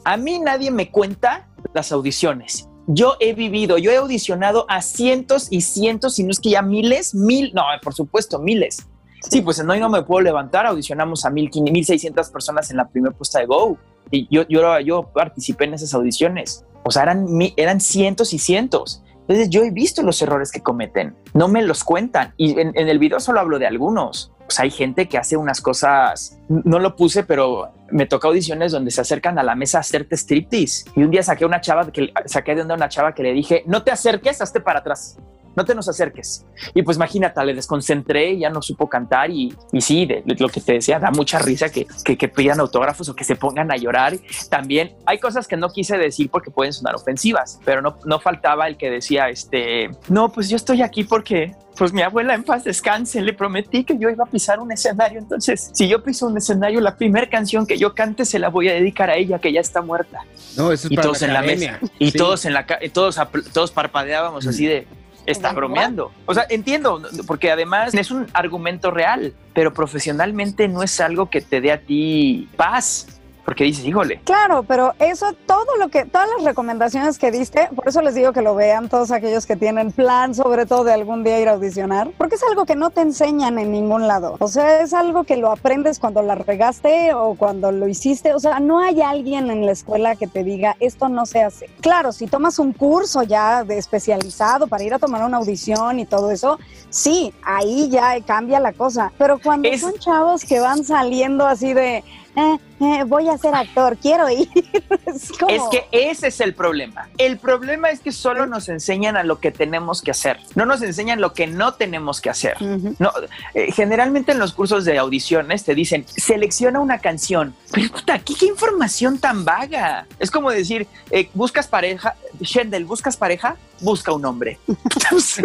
A mí nadie me cuenta las audiciones. Yo he vivido, yo he audicionado a cientos y cientos, y no es que ya miles, mil, no, por supuesto, miles. Sí, pues en hoy no me puedo levantar, audicionamos a mil, quin- 1600 personas en la primera puesta de Go. Y yo, yo, yo participé en esas audiciones. O sea, eran, eran cientos y cientos. Entonces yo he visto los errores que cometen, no me los cuentan. Y en el video solo hablo de algunos. Pues hay gente que hace unas cosas, no lo puse, pero me tocó audiciones donde se acercan a la mesa a hacerte striptease. Y un día saqué una chava saqué de onda una chava que le dije, no te acerques, hazte para atrás. No te nos acerques. Y pues imagínate, le desconcentré, ya no supo cantar y, y sí, de, de lo que te decía, da mucha risa que, que, que pidan autógrafos o que se pongan a llorar. También hay cosas que no quise decir porque pueden sonar ofensivas, pero no, no faltaba el que decía, este, no, pues yo estoy aquí porque pues mi abuela en paz descanse, le prometí que yo iba a pisar un escenario, entonces si yo piso un escenario, la primera canción que yo cante se la voy a dedicar a ella que ya está muerta. No, eso es Y para todos en la academia. Y Sí. todos en la todos todos parpadeábamos así de está bromeando. O sea, entiendo, porque además es un argumento real, pero profesionalmente no es algo que te dé a ti paz, porque dices, híjole, Claro, pero eso, todo lo que, todas las recomendaciones que diste, por eso les digo que lo vean todos aquellos que tienen plan, sobre todo de algún día ir a audicionar, porque es algo que no te enseñan en ningún lado. O sea, es algo que lo aprendes cuando la regaste o cuando lo hiciste. O sea, no hay alguien en la escuela que te diga esto no se hace. Claro, si tomas un curso ya de especializado para ir a tomar una audición y todo eso, sí, ahí ya cambia la cosa. Pero cuando Es- son chavos que van saliendo así de eh, eh, voy a ser actor, quiero ir. es, que ese es el problema. El problema es que solo nos enseñan a lo que tenemos que hacer, no nos enseñan lo que no tenemos que hacer. Ujú. No, eh, generalmente en los cursos de audiciones te dicen, selecciona una canción. Pero puta, ¿qué, qué información tan vaga? Es como decir, eh, buscas pareja, Shendel, ¿buscas pareja? Busca un hombre.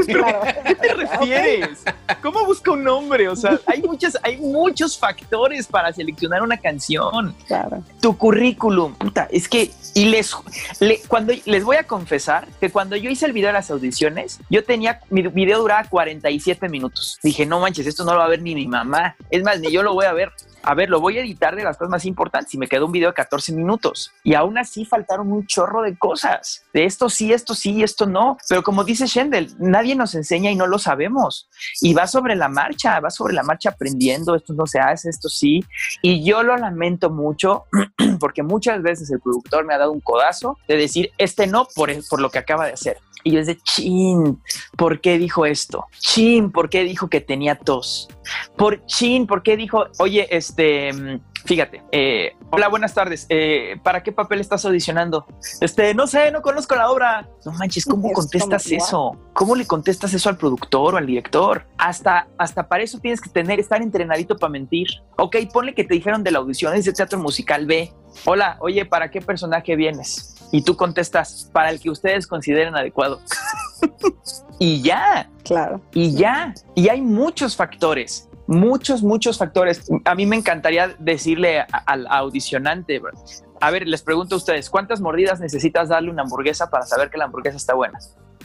Claro. ¿A qué te refieres? ¿Cómo busca un hombre? O sea, hay muchos, hay muchos factores para seleccionar una canción Tu currículum. Es que, y les, le- cuando les voy a confesar que cuando yo hice el video de las audiciones, yo tenía, mi video duraba 47 minutos. Dije, no manches, esto no lo va a ver ni mi mamá. Es más, ni yo lo voy a ver. A ver, lo voy a editar de las cosas más importantes y me quedó un video de 14 minutos. Y aún así faltaron un chorro de cosas. De esto sí, esto sí, esto no. Pero como dice Shendel, nadie nos enseña y no lo sabemos. Y va sobre la marcha, va sobre la marcha aprendiendo, esto no se hace, esto sí. Y yo lo lamento mucho porque muchas veces el productor me ha dado un codazo de decir, este no por, por lo que acaba de hacer. Y yo es de, chin, ¿por qué dijo esto? Chin, ¿por qué dijo que tenía tos? Por chin, ¿por qué dijo, oye, este, mm, fíjate, eh, hola, buenas tardes, eh, ¿para qué papel estás audicionando? Este, no sé, no conozco la obra. No manches, ¿cómo Es contestas eso? ¿Cómo le contestas eso al productor o al director? Hasta, hasta para eso tienes que tener, estar entrenadito para mentir. Ok, ponle que te dijeron de la audición, es de teatro musical B. Hola, oye, ¿para qué personaje vienes? Y tú contestas, para el que ustedes consideren adecuado. y ya, Claro. y ya. Y hay muchos factores, muchos, muchos factores. A mí me encantaría decirle al audicionante, bro, a ver, les pregunto a ustedes, ¿cuántas mordidas necesitas darle una hamburguesa para saber que la hamburguesa está buena?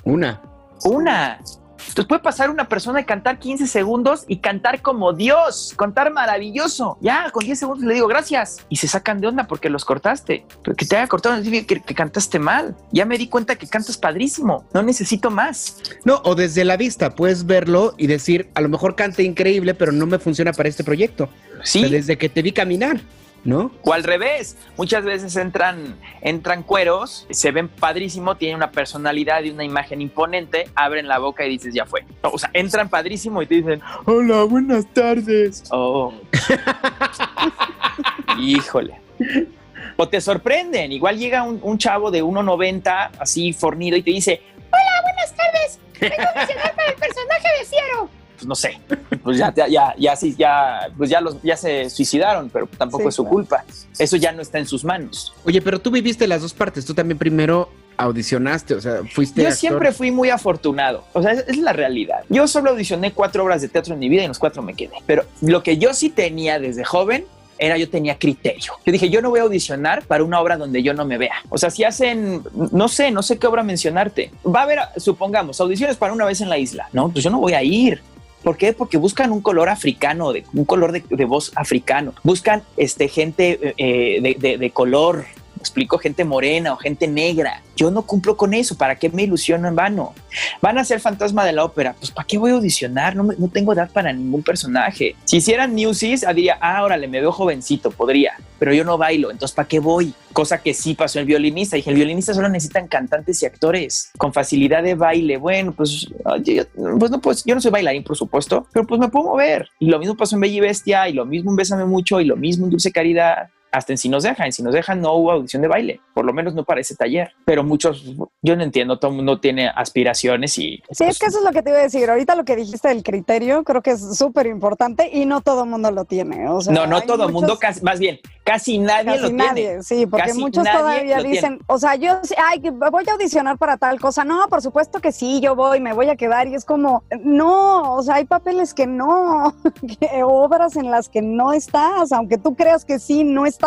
Una. Una. Entonces puede pasar una persona y cantar 15 segundos y cantar como Dios, cantar maravilloso. Ya, con 10 segundos le digo gracias. Y se sacan de onda porque los cortaste. Pero que te haya cortado que, que cantaste mal. Ya me di cuenta que cantas padrísimo. No necesito más. No, o desde la vista puedes verlo y decir, a lo mejor canta increíble, pero no me funciona para este proyecto. O sea, Sí, desde que te vi caminar. ¿No? O al revés, muchas veces entran, entran cueros, se ven padrísimo, tienen una personalidad y una imagen imponente, abren la boca y dices, ya fue. O sea, entran padrísimo y te dicen, hola, buenas tardes. Oh. Híjole. O te sorprenden, igual llega un, un chavo de 1,90 así fornido y te dice, hola, buenas tardes, vengo a para el personaje de Fiero. Pues no sé, pues ya, ya, ya, ya, sí, ya, pues ya, los, ya se suicidaron, pero tampoco Sí, es su claro. culpa. Eso ya no está en sus manos. Oye, pero tú viviste las dos partes. Tú también primero audicionaste, o sea, fuiste Yo actor. siempre fui muy afortunado. O sea, es, es la realidad. Yo solo audicioné cuatro obras de teatro en mi vida y en los cuatro me quedé. Pero lo que yo sí tenía desde joven era yo tenía criterio. Yo dije, yo no voy a audicionar para una obra donde yo no me vea. O sea, si hacen, no sé, no sé qué obra mencionarte. Va a haber, supongamos, audiciones para una vez en la isla. No, pues yo no voy a ir. ¿Por qué? Porque buscan un color africano, de, un color de, voz africano. Buscan este, gente eh, de, de- de color. ¿Me explico, gente morena o gente negra. Yo no cumplo con eso. ¿Para qué me ilusiono en vano? Van a ser fantasma de la ópera. Pues ¿para qué voy a audicionar? No, no tengo edad para ningún personaje. Si hicieran Newsies, ah, diría, ah, órale, me veo jovencito, podría, pero yo no bailo, entonces ¿para qué voy? Cosa que sí pasó el violinista. Dije, el violinista solo necesitan cantantes y actores con facilidad de baile. Bueno, pues, pues no, pues yo no soy bailarín, por supuesto, pero pues me puedo mover. Y lo mismo pasó en Bella y Bestia, y lo mismo en Bésame Mucho, y lo mismo en Dulce Caridad hasta en Si nos dejan, en Si nos dejan no hubo audición de baile, por lo menos no para ese taller, pero muchos, yo no entiendo, todo el mundo tiene aspiraciones y... Sí, es que eso es lo que te iba a decir. Ahorita lo que dijiste del criterio creo que es súper importante y no todo el mundo lo tiene. O sea, no, no todo el mundo, casi, más bien, casi nadie Casi lo nadie, tiene. sí, porque Casi muchos todavía tiene. dicen, o sea, yo, ay, que voy a audicionar para tal cosa. No, por supuesto que sí, yo voy, me voy a quedar. Y es como, no, o sea, hay papeles que no, que obras en las que no estás, aunque tú creas que sí, no estás.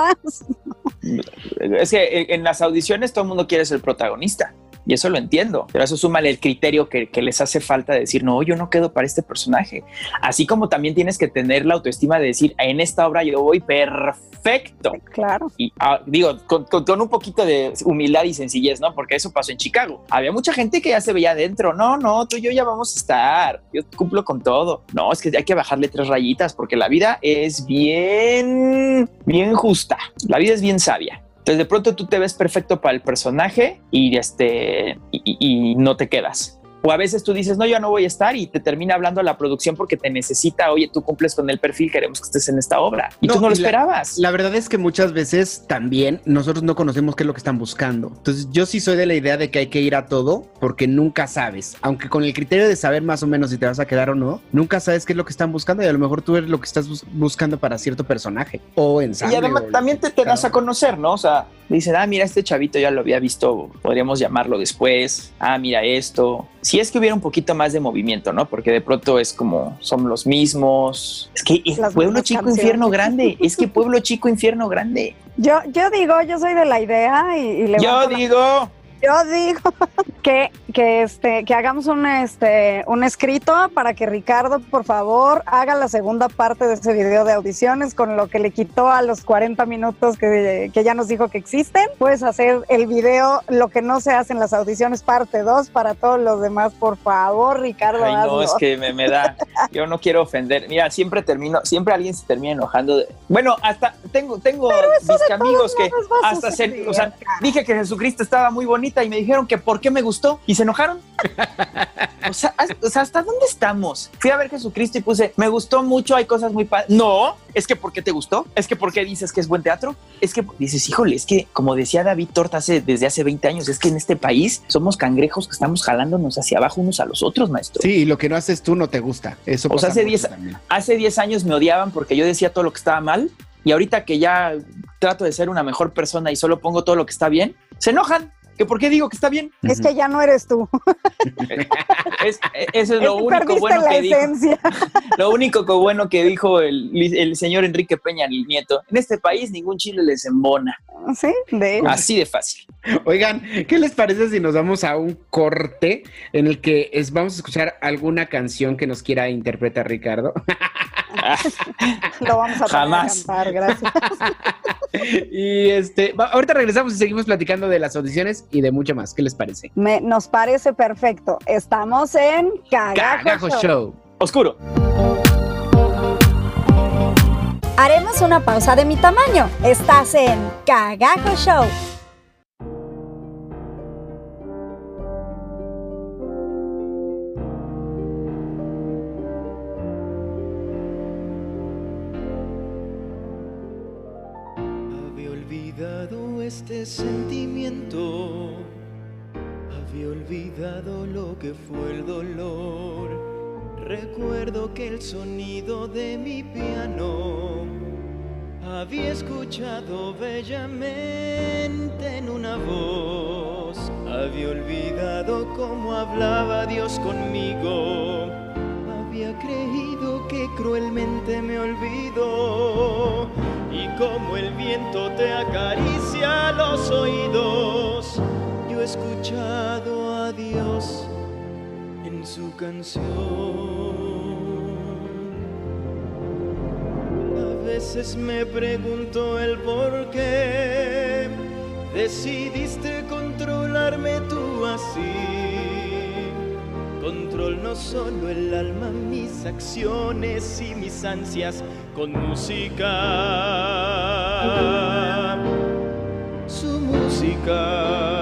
Es que en las audiciones todo el mundo quiere ser protagonista. Y eso lo entiendo, pero eso súmale el criterio que, que les hace falta de decir, no, yo no quedo para este personaje. Así como también tienes que tener la autoestima de decir, en esta obra yo voy perfecto. Claro. Y ah, digo, con, con- con un poquito de humildad y sencillez, ¿no? Porque eso pasó en Chicago. Había mucha gente que ya se veía adentro. No, no, tú y yo ya vamos a estar. Yo cumplo con todo. No, es que hay que bajarle tres rayitas porque la vida es bien, bien justa. La vida es bien sabia. Entonces de pronto tú te ves perfecto para el personaje y este y, y- no te quedas. O a veces tú dices, no, yo no voy a estar y te termina hablando la producción porque te necesita, oye, tú cumples con el perfil, queremos que estés en esta obra. Y No, tú no lo la- esperabas. La verdad es que muchas veces también nosotros no conocemos qué es lo que están buscando. Entonces yo sí soy de la idea de que hay que ir a todo porque nunca sabes. Aunque con el criterio de saber más o menos si te vas a quedar o no, nunca sabes qué es lo que están buscando y a lo mejor tú eres lo que estás bus- buscando para cierto personaje o ensamble. Y además o también te, te das a conocer, ¿no? O sea, dicen, ah, mira, este chavito ya lo había visto, podríamos llamarlo después. Ah, mira esto. Si es que hubiera un poquito más de movimiento, ¿no? Porque de pronto es como, son los mismos. Es que es pueblo chico, canciones. infierno grande. Es que pueblo chico, infierno grande. Yo, yo digo, yo soy de la idea y, y levanto Yo la- digo, Yo digo que, que, este, que hagamos un, este, un escrito para que Ricardo, por favor, haga la segunda parte de ese video de audiciones con lo que le quitó a los 40 minutos que, que ya nos dijo que existen. Puedes hacer el video, lo que no se hace en las audiciones, parte 2 para todos los demás. Por favor, Ricardo, ay, no, es que me, me da. Yo no quiero ofender. Mira, siempre termino, siempre alguien se termina enojando. de- bueno, hasta tengo, tengo mis amigos que hasta se, suceder. o sea, dije que Jesucristo estaba muy bonita y me dijeron que por qué me gustó y se enojaron. O sea, ¿hasta dónde estamos? Fui a ver Jesucristo y puse, me gustó mucho, hay cosas muy padres. No, es que ¿por qué te gustó? Es que ¿por qué dices que es buen teatro? Es que dices, híjole, es que como decía David Torta hace, desde hace 20 años, es que en este país somos cangrejos que estamos jalándonos hacia abajo unos a los otros, maestro. Sí, y lo que no haces tú no te gusta. Eso O sea, hace mucho 10 también. Hace 10 años me odiaban porque yo decía todo lo que estaba mal y ahorita que ya trato de ser una mejor persona y solo pongo todo lo que está bien, se enojan. ¿Que por qué digo que está bien? Es que ya no eres tú. Es, eso es lo Es único bueno la que dijo. Lo único que bueno que dijo el, el señor Enrique Peña, el nieto. En este país ningún chile les embona. Sí, de hecho. Así de fácil. Oigan, ¿qué les parece si nos vamos a un corte en el que es, vamos a escuchar alguna canción que nos quiera interpretar Ricardo? Lo vamos a Jamás. cantar, gracias. y este, ahorita regresamos y seguimos platicando de las audiciones y de mucho más. ¿Qué les parece? Me, nos parece perfecto. Estamos en Cagajo, Cagajo Show. Show. Oscuro. Haremos una pausa de mi tamaño. Estás en Cagajo Show. Sentimiento, había olvidado lo que fue el dolor. Recuerdo que el sonido de mi piano había escuchado bellamente en una voz. Había olvidado cómo hablaba Dios conmigo. Había creído que cruelmente me olvidó. Como el viento te acaricia los oídos, yo he escuchado a Dios en su canción. A veces me pregunto el por qué decidiste controlarme tú así. Control no solo el alma, mis acciones y mis ansias con música. Su música.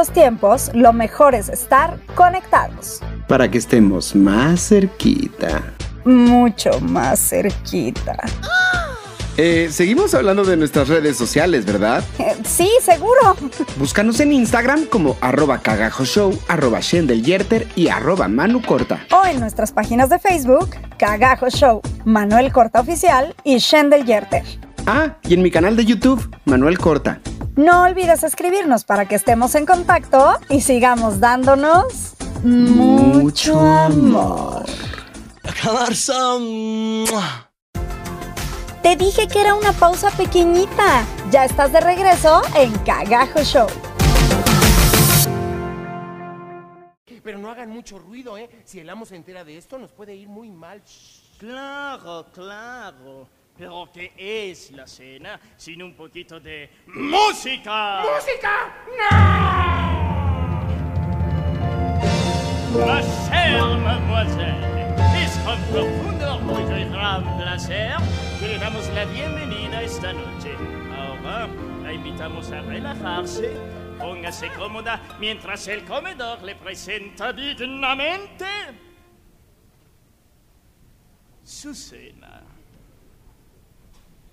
Estos tiempos, lo mejor es estar conectados. Para que estemos más cerquita. Mucho más cerquita. Eh, seguimos hablando de nuestras redes sociales, ¿verdad? Eh, sí, seguro. Búscanos en Instagram como arroba cagajoshow, arroba y arroba manucorta. O en nuestras páginas de Facebook, Cagajo Show, Manuel Corta Oficial y Shendel Yerter. Ah, y en mi canal de YouTube, Manuel Corta. No olvides escribirnos para que estemos en contacto y sigamos dándonos mucho amor. Te dije que era una pausa pequeñita. Ya estás de regreso en Cagajo Show. Pero no hagan mucho ruido, ¿eh? Si el amo se entera de esto, nos puede ir muy mal. Claro, claro. Pero ¿qué es la cena sin un poquito de música? ¡Música! Ma chère mademoiselle, es con profundo orgullo y gran placer que le damos la bienvenida esta noche. Ahora la invitamos a relajarse. Póngase cómoda mientras el comedor le presenta dignamente su cena.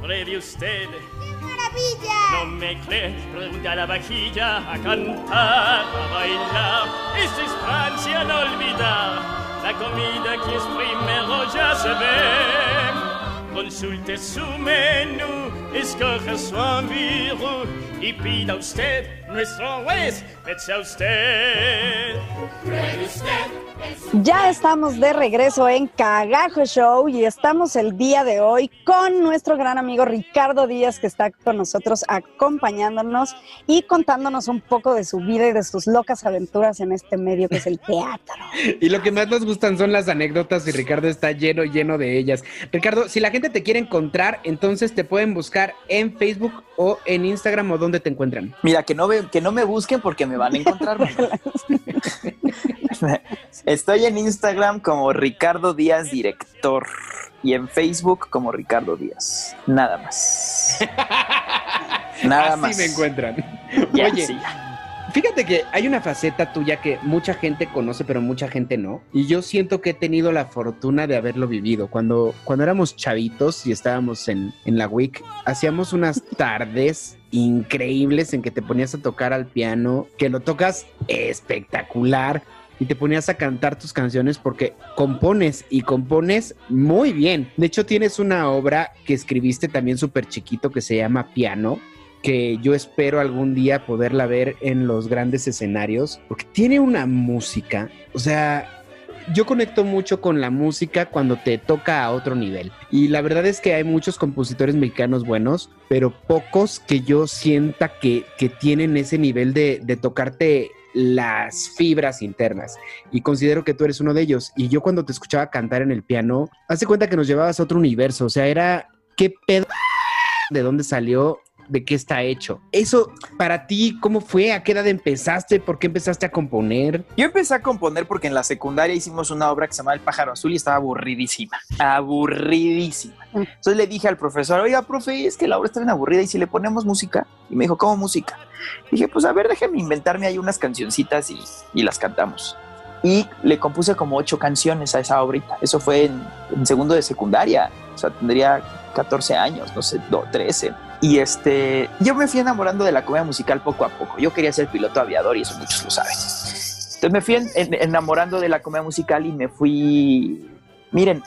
Pruebe usted. No me cree, pregunta a la vajilla, a cantar, a bailar. Esto es Francia, no olvidar. La comida que es primero ya se ve. Con consulte su menú, escoja su enviru y pida usted nuestro juez, a usted. Ya estamos de regreso en Cagajo Show y estamos el día de hoy con nuestro gran amigo Ricardo Díaz que está con nosotros acompañándonos y contándonos un poco de su vida y de sus locas aventuras en este medio que es el teatro. Y lo que más nos gustan son las anécdotas y Ricardo está lleno, lleno de ellas. Ricardo, si la gente te quiere encontrar, entonces te pueden buscar en Facebook o en Instagram o donde te encuentran. Mira, que no, ve, que no me busquen porque me van a encontrar. Estoy en Instagram como Ricardo Díaz Director y en Facebook como Ricardo Díaz. Nada más. Nada Así me encuentran. Oye, Fíjate que hay una faceta tuya que mucha gente conoce, pero mucha gente no. Y yo siento que he tenido la fortuna de haberlo vivido. Cuando, cuando éramos chavitos y estábamos en, en la WIC, hacíamos unas tardes increíbles en que te ponías a tocar al piano, que lo tocas espectacular y te ponías a cantar tus canciones porque compones y compones muy bien. De hecho, tienes una obra que escribiste también súper chiquito que se llama Piano, que yo espero algún día poderla ver en los grandes escenarios, porque tiene una música, o sea, yo conecto mucho con la música cuando te toca a otro nivel. Y la verdad es que hay muchos compositores mexicanos buenos, pero pocos que yo sienta que, que tienen ese nivel de, de tocarte las fibras internas. Y considero que tú eres uno de ellos. Y yo cuando te escuchaba cantar en el piano, hace cuenta que nos llevabas a otro universo. O sea, era qué pedo de dónde salió de qué está hecho. Eso, para ti, ¿cómo fue? ¿A qué edad empezaste? ¿Por qué empezaste a componer? Yo empecé a componer porque en la secundaria hicimos una obra que se llamaba El pájaro azul y estaba aburridísima. Aburridísima. Mm. Entonces le dije al profesor, oiga, profe, es que la obra está bien aburrida y si le ponemos música. Y me dijo, ¿cómo música? dije, pues a ver, déjeme inventarme ahí unas cancioncitas y, y las cantamos y le compuse como ocho canciones a esa obrita. Eso fue en, en, segundo de secundaria, o sea, tendría 14 años, no sé, no, 13. Y este, yo me fui enamorando de la comedia musical poco a poco. Yo quería ser piloto aviador y eso muchos lo saben. Entonces me fui enamorando de la comedia musical y me fui, miren,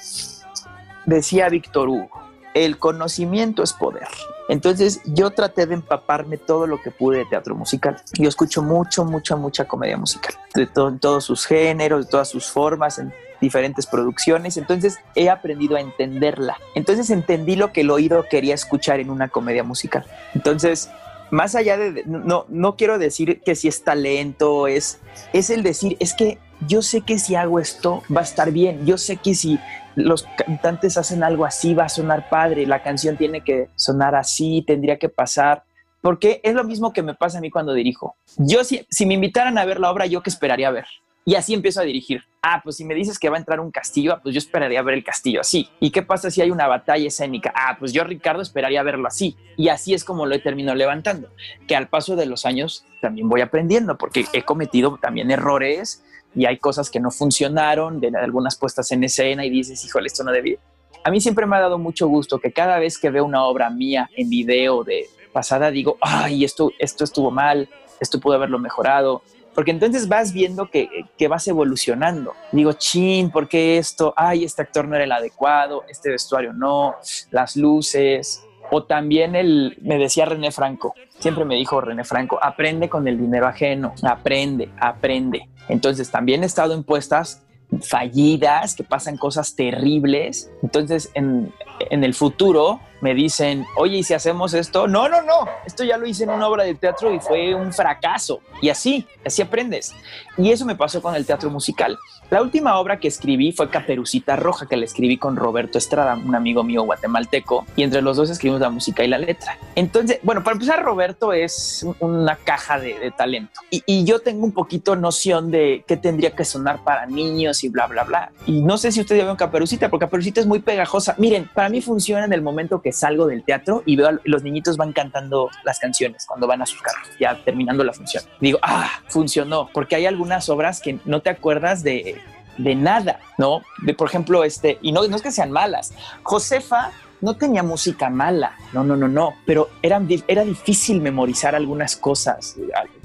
decía Víctor Hugo, el conocimiento es poder. Entonces yo traté de empaparme todo lo que pude de teatro musical. Yo escucho mucho, mucha, mucha comedia musical, de todos sus géneros, de todas sus formas, en diferentes producciones. Entonces he aprendido a entenderla. Entonces entendí lo que el oído quería escuchar en una comedia musical. Entonces más allá de, no, no quiero decir que si es talento, es, es el decir, es que yo sé que si hago esto va a estar bien, yo sé que si los cantantes hacen algo así, va a sonar padre, la canción tiene que sonar así, tendría que pasar, porque es lo mismo que me pasa a mí cuando dirijo. Yo si, si me invitaran a ver la obra, yo qué esperaría ver. Y así empiezo a dirigir. Ah, pues si me dices que va a entrar un castillo, pues yo esperaría ver el castillo así. ¿Y qué pasa si hay una batalla escénica? Ah, pues yo, Ricardo, esperaría verlo así. Y así es como lo he terminado levantando. Que al paso de los años también voy aprendiendo, porque he cometido también errores y hay cosas que no funcionaron de algunas puestas en escena y dices, híjole, esto no debía. A mí siempre me ha dado mucho gusto que cada vez que veo una obra mía en video de pasada digo, ay, esto, esto estuvo mal, esto pudo haberlo mejorado, porque entonces vas viendo que, que, vas evolucionando. Digo, chin, ¿por qué esto? Ay, este actor no era el adecuado, este vestuario no, las luces. O también el, me decía René Franco, siempre me dijo René Franco, aprende con el dinero ajeno, aprende, aprende. Entonces también he estado en puestas fallidas, que pasan cosas terribles. Entonces en, en el futuro me dicen, oye, ¿y si hacemos esto? No, no, no, esto ya lo hice en una obra de teatro y fue un fracaso. Y así, así aprendes. Y eso me pasó con el teatro musical. La última obra que escribí fue Caperucita Roja, que la escribí con Roberto Estrada, un amigo mío guatemalteco, y entre los dos escribimos la música y la letra. Entonces, bueno, para empezar, Roberto es una caja de, talento. Y, y yo tengo un poquito noción de qué tendría que sonar para niños y bla, bla, bla. Y no sé si ustedes ya vieron Caperucita, porque Caperucita es muy pegajosa. Miren, para mí funciona en el momento que salgo del teatro y veo a los niñitos van cantando las canciones cuando van a sus carros, ya terminando la función. Digo, ah, funcionó, porque hay algunas obras que no te acuerdas de, de nada, ¿no? De, por ejemplo, este, y no, no es que sean malas. Josefa no tenía música mala, no, no, no, no, pero era, di- era difícil memorizar algunas cosas,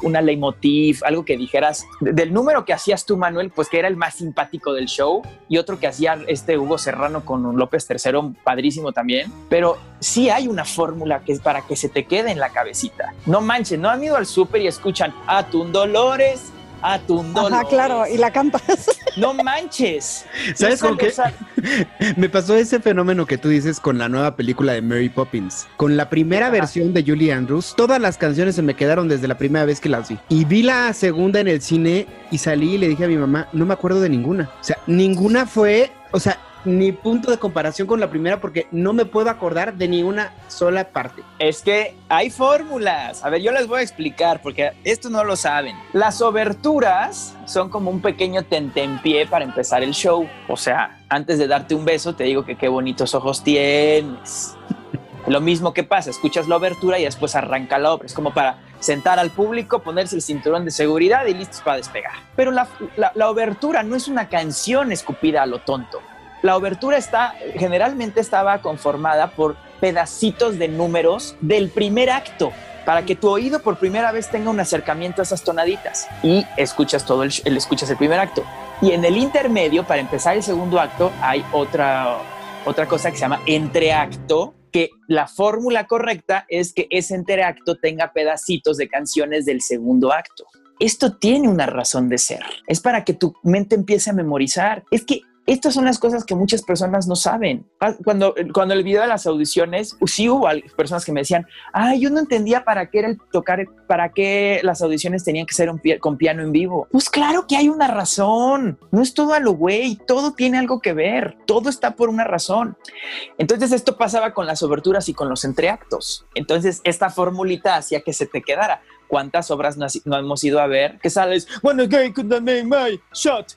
una leitmotiv, algo que dijeras, de- del número que hacías tú, Manuel, pues que era el más simpático del show, y otro que hacía este Hugo Serrano con López III, padrísimo también, pero sí hay una fórmula que es para que se te quede en la cabecita. No manchen, no han ido al súper y escuchan Atún Dolores, Atún Dolores. Ajá, claro, y la cantas. No manches. ¿Sabes con qué? Me pasó ese fenómeno que tú dices con la nueva película de Mary Poppins. Con la primera Ajá. versión de Julie Andrews, todas las canciones se me quedaron desde la primera vez que las vi. Y vi la segunda en el cine y salí y le dije a mi mamá, no me acuerdo de ninguna. O sea, ninguna fue, o sea, ni punto de comparación con la primera porque no me puedo acordar de ni una sola parte. Es que hay fórmulas. A ver, yo les voy a explicar porque esto no lo saben. Las oberturas son como un pequeño tentempié para empezar el show. O sea, antes de darte un beso, te digo que qué bonitos ojos tienes. Lo mismo que pasa, escuchas la obertura y después arranca la obra. Es como para sentar al público, ponerse el cinturón de seguridad y listos para despegar. Pero la, la, la obertura no es una canción escupida a lo tonto. La obertura está, generalmente estaba conformada por pedacitos de números del primer acto para que tu oído por primera vez tenga un acercamiento a esas tonaditas y escuchas todo el, escuchas el primer acto. Y en el intermedio, para empezar el segundo acto, hay otra, otra cosa que se llama entreacto, que la fórmula correcta es que ese entreacto tenga pedacitos de canciones del segundo acto. Esto tiene una razón de ser. Es para que tu mente empiece a memorizar. Es que estas son las cosas que muchas personas no saben. Ah, Cuando, cuando el video de las audiciones, sí hubo personas que me decían, ah, yo no entendía para qué era el tocar, para qué las audiciones tenían que ser un con piano en vivo. Pues claro que hay una razón. No es todo a lo güey, todo tiene algo que ver. Todo está por una razón. Entonces esto pasaba con las oberturas y con los entreactos. Entonces esta formulita hacía que se te quedara. ¿Cuántas obras no, has- no hemos ido a ver? Que sales, I make my shot?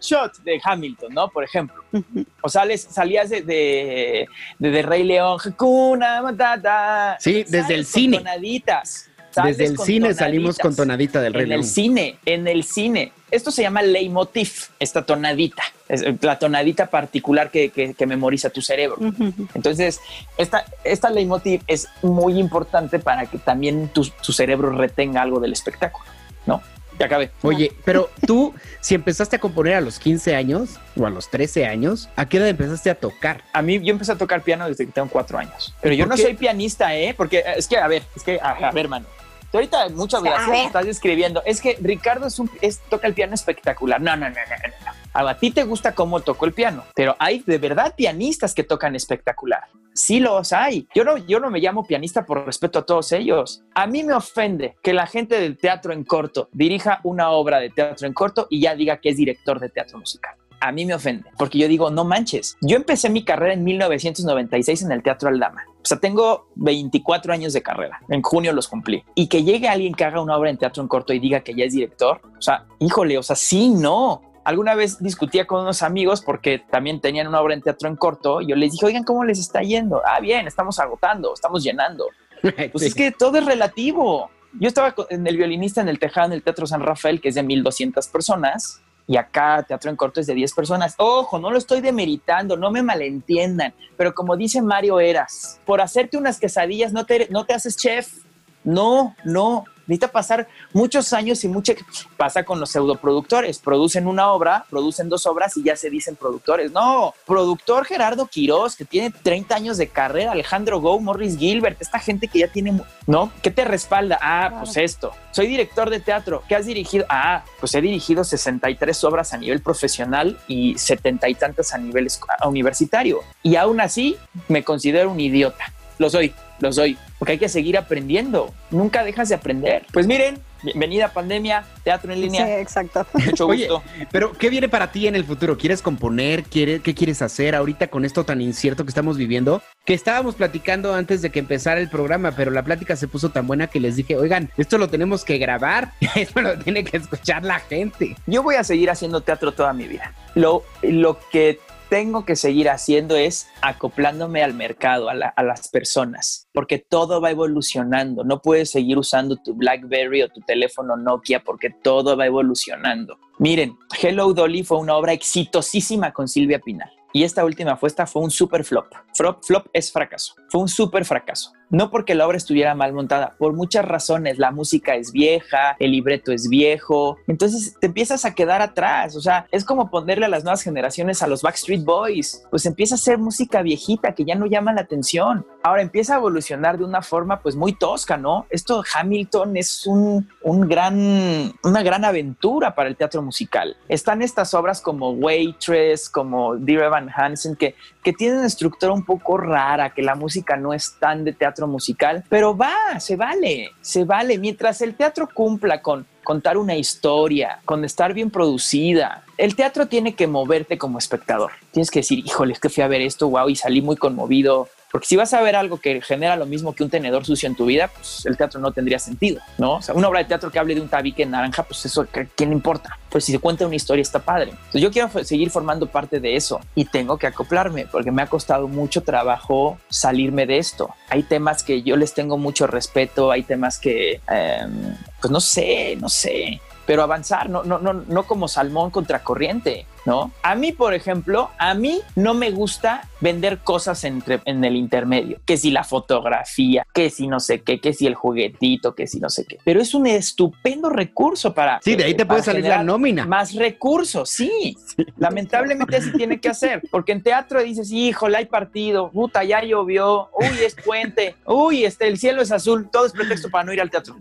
Shot de Hamilton, ¿no? Por ejemplo. O sales, salías de, de, de, de Rey León, Hakuna Matata. Sí, desde Sales el cine. Tonaditas. Desde el cine salimos con tonadita del Rey en León. el cine, en el cine. Esto se llama leitmotiv, esta tonadita, es eh, la tonadita particular que, que- que memoriza tu cerebro. Entonces, esta, esta leitmotiv es muy importante para que también tu, tu cerebro retenga algo del espectáculo, ¿no? Ya acabé. Oye, pero tú, si empezaste a componer a los 15 años o a los 13 años, ¿a qué edad empezaste a tocar? A mí yo empecé a tocar piano desde que tengo cuatro años, pero yo ¿Por no qué? soy pianista, ¿eh? Porque eh, es que, a ver, es que, a, a ver, mano. Tú ahorita muchas gracias estás describiendo. Es que Ricardo es un, es, toca el piano espectacular. No, no, no, no, no, no. A ti te gusta cómo toco el piano, pero hay de verdad pianistas que tocan espectacular. Sí los hay. Yo no, yo no me llamo pianista por respeto a todos ellos. A mí me ofende que la gente del teatro en corto dirija una obra de teatro en corto y ya diga que es director de teatro musical. A mí me ofende, porque yo digo, no manches. Yo empecé mi carrera en 1996 en el Teatro Aldama. O sea, tengo 24 años de carrera. En junio los cumplí. Y que llegue alguien que haga una obra en teatro en corto y diga que ya es director. O sea, híjole, o sea, sí, no. Alguna vez discutía con unos amigos porque también tenían una obra en teatro en corto. Y yo les dije, oigan, ¿cómo les está yendo? Ah, bien, estamos agotando, estamos llenando. Pues es que todo es relativo. Yo estaba en el violinista en el Tejado, en el Teatro San Rafael, que es de 1200 personas, y acá Teatro en Corto es de 10 personas. Ojo, no lo estoy demeritando, no me malentiendan, pero como dice Mario Eras, por hacerte unas quesadillas no te, no te haces chef. No, no. Necesita pasar muchos años y mucho. Pasa con los pseudoproductores. Producen una obra, producen dos obras y ya se dicen productores. No, productor Gerardo Quiroz, que tiene 30 años de carrera, Alejandro Go, Morris Gilbert, esta gente que ya tiene. ¿No? ¿Qué te respalda? Ah, pues esto. Soy director de teatro. ¿Qué has dirigido? Ah, pues he dirigido 63 obras a nivel profesional y 70 y tantas a nivel universitario. Y aún así me considero un idiota. Lo soy, lo soy, porque hay que seguir aprendiendo. Nunca dejas de aprender. Pues miren, bienvenida pandemia, teatro en Sí, línea. exacto. Mucho Oye, gusto. pero ¿qué viene para ti en el futuro? ¿Quieres componer? ¿Quiere- ¿Qué quieres hacer ahorita con esto tan incierto que estamos viviendo? Que estábamos platicando antes de que empezara el programa, pero la plática se puso tan buena que les dije, oigan, esto lo tenemos que grabar, esto lo tiene que escuchar la gente. Yo voy a seguir haciendo teatro toda mi vida. Lo, lo que tengo que seguir haciendo es acoplándome al mercado, a, la- a las personas, porque todo va evolucionando. No puedes seguir usando tu BlackBerry o tu teléfono Nokia porque todo va evolucionando. Miren, Hello Dolly fue una obra exitosísima con Silvia Pinal. y esta última fue esta fue un super flop. Flop, flop es fracaso. Fue un super fracaso. No porque la obra estuviera mal montada, por muchas razones. La música es vieja, el libreto es viejo, entonces te empiezas a quedar atrás. O sea, es como ponerle a las nuevas generaciones a los Backstreet Boys, pues empieza a ser música viejita que ya no llama la atención. Ahora empieza a evolucionar de una forma pues muy tosca, ¿no? Esto Hamilton es un, un gran, una gran aventura para el teatro musical. Están estas obras como Waitress, como Dear Evan Hansen, que, que tienen estructura un poco rara, que la música no es tan de teatro musical, pero va, se vale, se vale. Mientras el teatro cumpla con contar una historia, con estar bien producida. El teatro tiene que moverte como espectador. Tienes que decir, híjole, es que fui a ver esto, wow, y salí muy conmovido. Porque si vas a ver algo que genera lo mismo que un tenedor sucio en tu vida, pues el teatro no tendría sentido, ¿no? O sea, una obra de teatro que hable de un tabique naranja, pues eso, ¿quién importa? Pues si se cuenta una historia está padre. Yo quiero seguir formando parte de eso y tengo que acoplarme porque me ha costado mucho trabajo salirme de esto. Hay temas que yo les tengo mucho respeto, hay temas que, em, pues no sé, no sé pero avanzar, no, no, no, no como salmón contra corriente, ¿no? A mí, por ejemplo, a mí no me gusta vender cosas entre, en el intermedio, que si la fotografía, que si no sé qué, que si el juguetito, que si no sé qué, pero es un estupendo recurso para... Sí, de ahí te puede salir la nómina. Más recursos, sí. Lamentablemente así tiene que hacer, porque en teatro dices, híjole, hay partido, puta, ya llovió, uy, es puente, uy, este, el cielo es azul, todo es pretexto para no ir al teatro.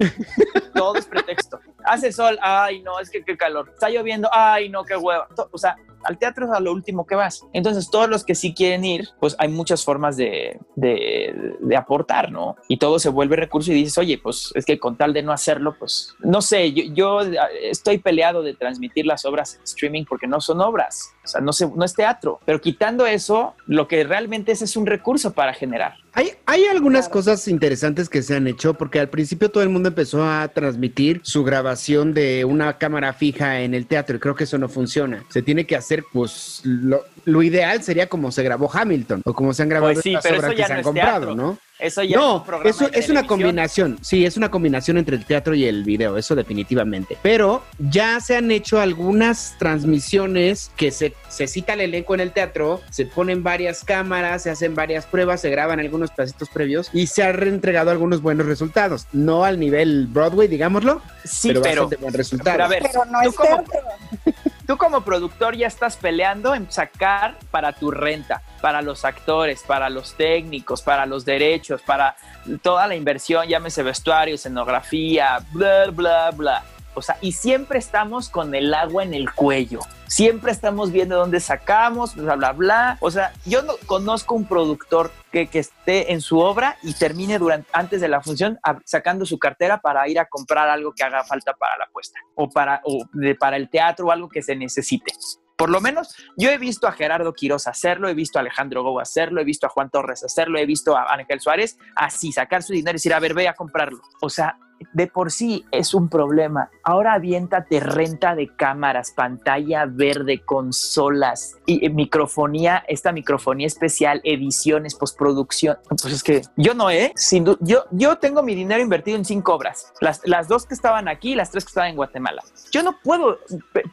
Todo es pretexto. Hace sol, ay, no, es que qué calor. Está lloviendo, ay, no, qué hueva. O sea, ạ. Al teatro es a lo último que vas. Entonces, todos los que sí quieren ir, pues hay muchas formas de, de, de, aportar, ¿no? Y todo se vuelve recurso y dices, oye, pues es que con tal de no hacerlo, pues no sé, yo, yo estoy peleado de transmitir las obras en streaming porque no son obras, o sea, no, se, no es teatro, pero quitando eso, lo que realmente es es un recurso para generar. Hay, hay algunas claro. cosas interesantes que se han hecho porque al principio todo el mundo empezó a transmitir su grabación de una cámara fija en el teatro y creo que eso no funciona. Se tiene que hacer, pues, lo, lo ideal sería como se grabó Hamilton o como se han grabado pues sí, las pero obras eso ya que se no han es comprado, teatro. ¿no? Eso ya no, es un programa eso de es una combinación. Sí, es una combinación entre el teatro y el video, eso definitivamente. Pero ya se han hecho algunas transmisiones que se, se cita el elenco en el teatro, se ponen varias cámaras, se hacen varias pruebas, se graban algunos pedacitos previos y se han reentregado algunos buenos resultados. No al nivel Broadway, digámoslo, Sí, pero, pero, bastante buen resultado. pero a ver, Pero no es como- teatro. Tú como productor ya estás peleando en sacar para tu renta, para los actores, para los técnicos, para los derechos, para toda la inversión, llámese vestuario, escenografía, bla, bla, bla. O sea, y siempre estamos con el agua en el cuello. Siempre estamos viendo dónde sacamos, bla, bla. O sea, yo no conozco un productor que, esté en su obra y termine durante, antes de la función sacando su cartera para ir a comprar algo que haga falta para la puesta o para, para el teatro o algo que se necesite. Por lo menos yo he visto a Gerardo Quiroz hacerlo, he visto a Alejandro Gou hacerlo, he visto a Juan Torres hacerlo, he visto a Ángel Suárez así sacar su dinero y decir, a ver, ve a comprarlo. O sea, de por sí es un problema. Ahora aviéntate renta de cámaras, pantalla verde, consolas y eh, microfonía, esta microfonía especial, ediciones, postproducción. Pues es que yo no, ¿eh? Sin yo, yo tengo mi dinero invertido en cinco obras. Las, las dos que estaban aquí, las tres que estaban en Guatemala. Yo no puedo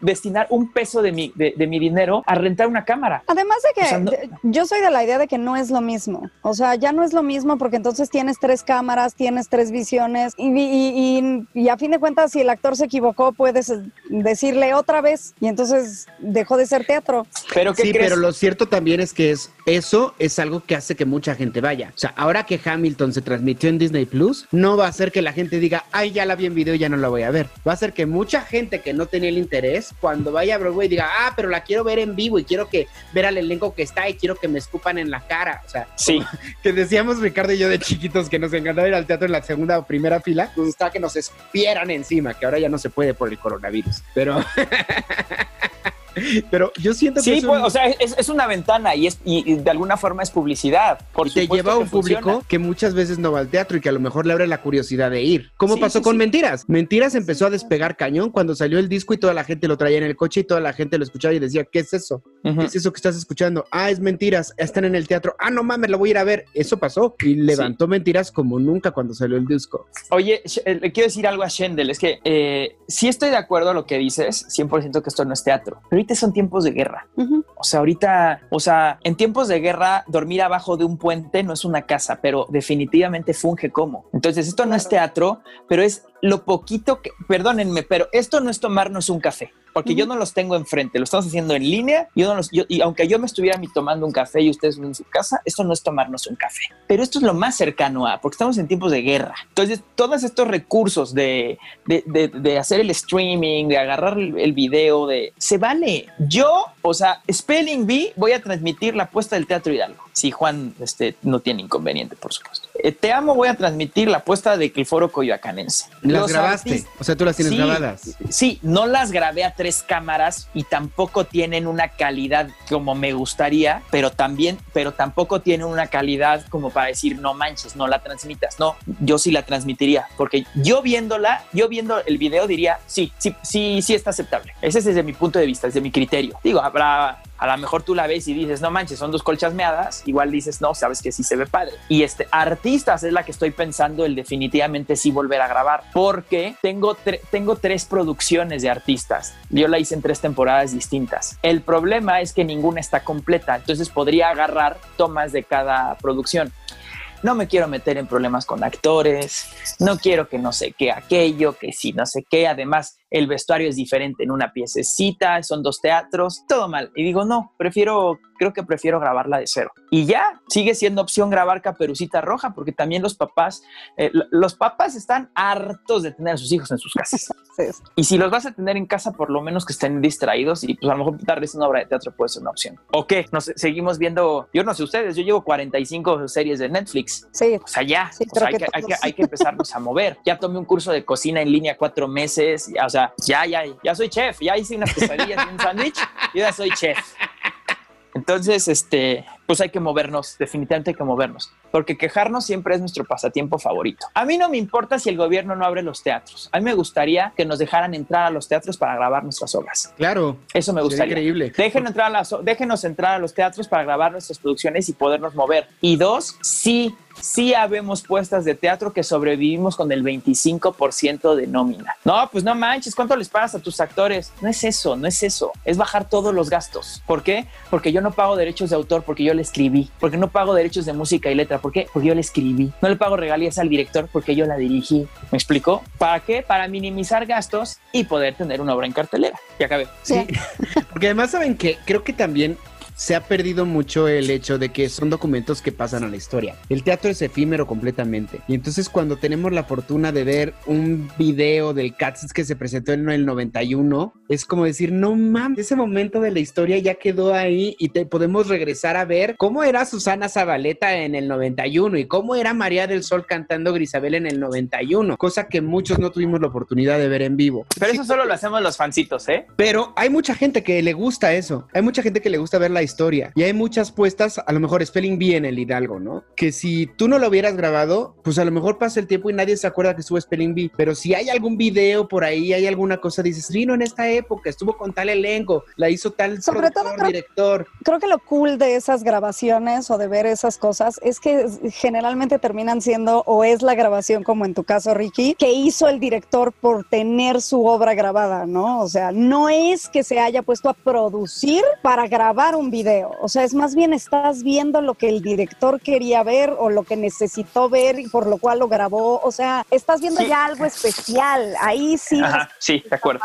destinar un peso de mi, de, de mi dinero a rentar una cámara. Además de que O sea, no- de- yo soy de la idea de que no es lo mismo. O sea, ya no es lo mismo porque entonces tienes tres cámaras, tienes tres visiones y, y- y- y a fin de cuentas si el actor se equivocó puedes decirle otra vez y entonces dejó de ser teatro. Pero ¿qué Sí, crees? pero lo cierto también es que es eso es algo que hace que mucha gente vaya. O sea, ahora que Hamilton se transmitió en Disney Plus, no va a hacer que la gente diga, ay, ya la vi en video y ya no la voy a ver. Va a hacer que mucha gente que no tenía el interés, cuando vaya a Broadway diga, ah, pero la quiero ver en vivo y quiero que ver al elenco que está y quiero que me escupan en la cara. O sea, Sí. que decíamos Ricardo y yo de chiquitos que nos encantaba ir al teatro en la segunda o primera fila, gustaba que nos espieran encima, que ahora ya no se puede por el coronavirus. Pero, pero yo siento que Sí, es un- pues, o sea, es, es una ventana y, es, y, y de alguna forma es publicidad. Por y te lleva a que un público funciona. que muchas veces no va al teatro y que a lo mejor le abre la curiosidad de ir. ¿Cómo Sí, pasó sí, con sí. Mentiras? Mentiras empezó a despegar cañón cuando salió el disco y toda la gente lo traía en el coche y toda la gente lo escuchaba y decía, ¿qué es eso? Ujú. ¿Qué es eso que estás escuchando? Ah, es mentiras. Están en el teatro. Ah, no mames, lo voy a ir a ver. Eso pasó. Y levantó mentiras como nunca cuando salió el disco. Oye, eh, le quiero decir algo a Shendel, es que eh, sí estoy de acuerdo a lo que dices, 100% que esto no es teatro, pero ahorita son tiempos de guerra. O sea, ahorita, o sea, en tiempos de guerra, dormir abajo de un puente no es una casa, pero definitivamente funge como. Entonces, esto no es teatro, pero es lo poquito que, perdónenme, pero esto no es tomarnos un café, porque yo no los tengo enfrente, lo estamos haciendo en línea, yo no los, yo- y aunque yo me estuviera tomando un café y ustedes en su casa, esto no es tomarnos un café, pero esto es lo más cercano a, porque estamos en tiempos de guerra. Entonces, todos estos recursos de, de, de- de hacer el streaming, de agarrar el, el video, de se vale. Yo, o sea, Spelling Bee, voy a transmitir la puesta del Teatro Hidalgo. Si Juan este, no tiene inconveniente, por supuesto. Eh, te amo, voy a transmitir la puesta de el foro coyoacanense. Las Los grabaste. artistas- O sea, tú las tienes Sí, grabadas. Sí, no las grabé a tres cámaras y tampoco tienen una calidad como me gustaría, pero también, pero tampoco tienen una calidad como para decir no manches, no la transmitas. No, yo sí la transmitiría, porque yo viéndola, yo viendo el video diría sí, sí, sí, sí está aceptable. Ese es desde mi punto de vista, desde mi criterio. Digo, habrá a lo mejor tú la ves y dices, no manches, son dos colchas meadas, igual dices, no, sabes que sí se ve padre. Y este, es la que estoy pensando el definitivamente sí volver a grabar, porque tengo, tengo tres producciones de artistas. Yo la hice en tres temporadas distintas. El problema es que ninguna está completa, entonces podría agarrar tomas de cada producción. No me quiero meter en problemas con actores, no quiero que no sé qué aquello, que sí no sé qué. Además, el vestuario es diferente en una piececita, son dos teatros, todo mal. Y digo, no, prefiero, creo que prefiero grabarla de cero. Y ya, sigue siendo opción grabar Caperucita Roja, porque también los papás, eh, los papás están hartos de tener a sus hijos en sus casas. Sí. Y si los vas a tener en casa, por lo menos que estén distraídos y pues a lo mejor darles una obra de teatro puede ser una opción. ¿O qué? Nos seguimos viendo, yo no sé ustedes, yo llevo 45 series de Netflix. Sí, O sea, ya, Sí, o sea, hay, que hay, que, hay que empezarnos a mover. Ya tomé un curso de cocina en línea cuatro meses, o sea, ya, ya, ya soy chef, ya hice unas quesadillas y un sándwich, yo ya soy chef. Entonces, este, pues hay que movernos, definitivamente hay que movernos, porque quejarnos siempre es nuestro pasatiempo favorito. A mí no me importa si el gobierno no abre los teatros. A mí me gustaría que nos dejaran entrar a los teatros para grabar nuestras obras. Claro. Eso me gustaría. increíble. Déjenos entrar, a las- déjenos entrar a los teatros para grabar nuestras producciones y podernos mover. Y dos, sí, sí habemos puestas de teatro que sobrevivimos con el 25% de nómina. No, pues no manches, ¿cuánto les pagas a tus actores? No es eso, no es eso. Es bajar todos los gastos. ¿Por qué? Porque yo no pago derechos de autor porque yo le escribí. Porque no pago derechos de música y letra. ¿Por qué? Porque yo le escribí. No le pago regalías al director porque yo la dirigí. ¿Me explico? ¿Para qué? Para minimizar gastos y poder tener una obra en cartelera. Y acabé. Sí. Porque además saben que creo que también se ha perdido mucho el hecho de que son documentos que pasan a la historia. El teatro es efímero completamente. Y entonces cuando tenemos la fortuna de ver un video del Cats que se presentó en el 91, es como decir, no mames, ese momento de la historia ya quedó ahí y te podemos regresar a ver cómo era Susana Zabaleta en el 91 y cómo era María del Sol cantando Grisabel en el 91, cosa que muchos no tuvimos la oportunidad de ver en vivo. Pero eso solo lo hacemos los fancitos, ¿eh? Pero hay mucha gente que le gusta eso. Hay mucha gente que le gusta ver la historia. Y hay muchas puestas, a lo mejor Spelling Bee en el Hidalgo, ¿no? Que si tú no lo hubieras grabado, pues a lo mejor pasa el tiempo y nadie se acuerda que estuvo Spelling Bee. Pero si hay algún video por ahí, hay alguna cosa, dices, vino en esta época, estuvo con tal elenco, la hizo tal Sobre todo creo- director. creo que lo cool de esas grabaciones o de ver esas cosas es que generalmente terminan siendo o es la grabación como en tu caso Ricky que hizo el director por tener su obra grabada, ¿no? O sea, no es que se haya puesto a producir para grabar un video, o sea, es más bien estás viendo lo que el director quería ver o lo que necesitó ver y por lo cual lo grabó, o sea, estás viendo Sí. ya algo especial, ahí sí. Ajá, sí, de acuerdo.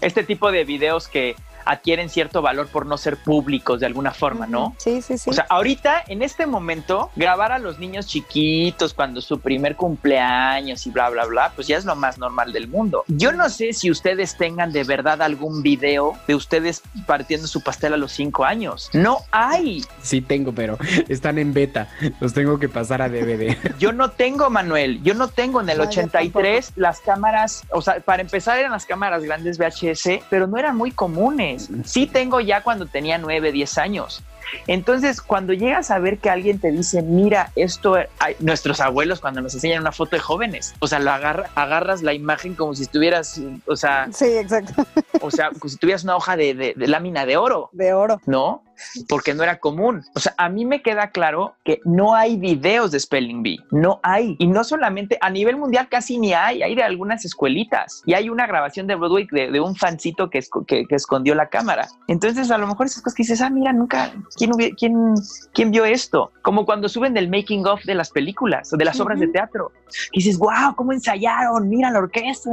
Este tipo de videos que adquieren cierto valor por no ser públicos de alguna forma, ¿no? Sí, sí, sí. O sea, ahorita, en este momento, grabar a los niños chiquitos cuando su primer cumpleaños y bla, bla, bla, pues ya es lo más normal del mundo. Yo no sé si ustedes tengan de verdad algún video de ustedes partiendo su pastel a los cinco años. No hay. Sí tengo, pero están en beta. Los tengo que pasar a DVD. Yo no tengo, Manuel. Yo no tengo en el No, yo 83 las cámaras, o sea, para empezar eran las cámaras grandes VHS, pero no eran muy comunes. Sí tengo ya cuando tenía 9, 10 años. Entonces, cuando llegas a ver que alguien te dice, mira, esto, ay, nuestros abuelos cuando nos enseñan una foto de jóvenes, o sea, lo agarra- agarras la imagen como si estuvieras, o sea, Sí, exacto. o sea, como si tuvieras una hoja de, de- de lámina de oro, De oro. ¿no? Porque no era común. O sea, a mí me queda claro que no hay videos de Spelling Bee, no hay. Y no solamente a nivel mundial casi ni hay, hay de algunas escuelitas. Y hay una grabación de Broadway de, de un fancito que, esco- que, que escondió la cámara. Entonces, a lo mejor esas cosas que dices, ah, mira, nunca, ¿quién, hubiera- quién, quién vio esto? Como cuando suben el making of de las películas o de las obras de teatro. Y dices, wow, ¿cómo ensayaron? Mira la orquesta.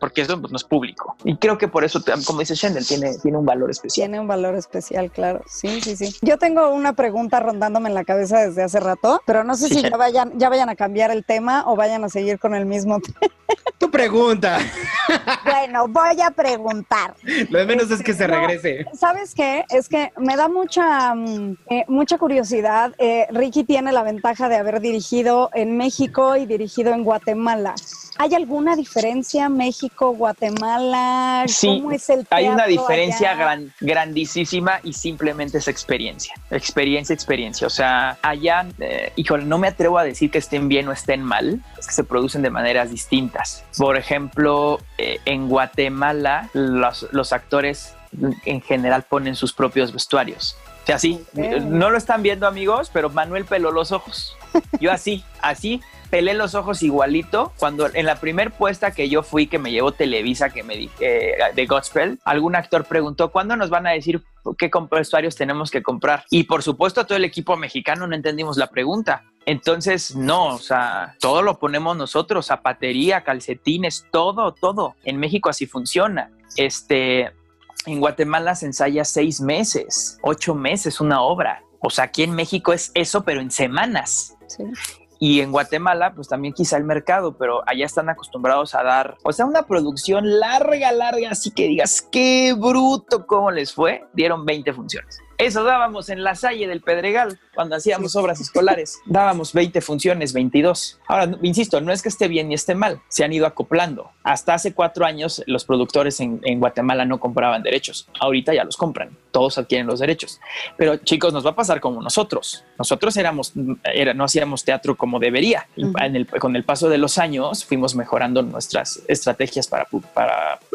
Porque eso pues, no es público. Y creo que por eso, como dice Shendel, tiene, tiene un valor especial. Tiene un valor especial, claro. Sí, sí, sí. Yo tengo una pregunta rondándome en la cabeza desde hace rato, pero no sé Sí. si ya vayan, ya vayan a cambiar el tema o vayan a seguir con el mismo tema. Tu pregunta. Bueno, voy a preguntar. Lo de menos es que se No, regrese. ¿Sabes qué? Es que me da mucha, mm, eh, mucha curiosidad. Eh, Ricky tiene la ventaja de haber dirigido en México y dirigido en Guatemala. ¿Hay alguna diferencia México-Guatemala? Sí, ¿Cómo es el Hay una diferencia gran, grandísima y simplemente es experiencia. Experiencia, experiencia. O sea, allá, eh, híjole, no me atrevo a decir que estén bien o estén mal, es que se producen de maneras distintas. Por ejemplo, eh, en Guatemala, los, los actores en general ponen sus propios vestuarios. O sea, así, no lo están viendo amigos, pero Manuel peló los ojos. Yo así, así, pelé los ojos igualito. Cuando en la primer puesta que yo fui, que me llevó Televisa, que me eh, de Godspell, algún actor preguntó, ¿cuándo nos van a decir qué vestuarios tenemos que comprar? Y por supuesto, todo el equipo mexicano no entendimos la pregunta. Entonces, no, o sea, todo lo ponemos nosotros, zapatería, calcetines, todo, todo. En México así funciona. Este, en Guatemala se ensaya seis meses, ocho meses una obra. O sea, aquí en México es eso, pero en semanas. Sí. Y en Guatemala, pues también quizá el mercado, pero allá están acostumbrados a dar, o sea, una producción larga, larga, así que digas, qué bruto, cómo les fue. Dieron 20 funciones. Eso dábamos en la Salle del Pedregal cuando hacíamos obras escolares. Dábamos 20 funciones, 22. Ahora, insisto, no es que esté bien ni esté mal, se han ido acoplando. Hasta hace cuatro años los productores en, en Guatemala no compraban derechos. Ahorita ya los compran, todos adquieren los derechos. Pero chicos, nos va a pasar como nosotros. Nosotros éramos, era, no hacíamos teatro como debería. En el- con el paso de los años fuimos mejorando nuestras estrategias para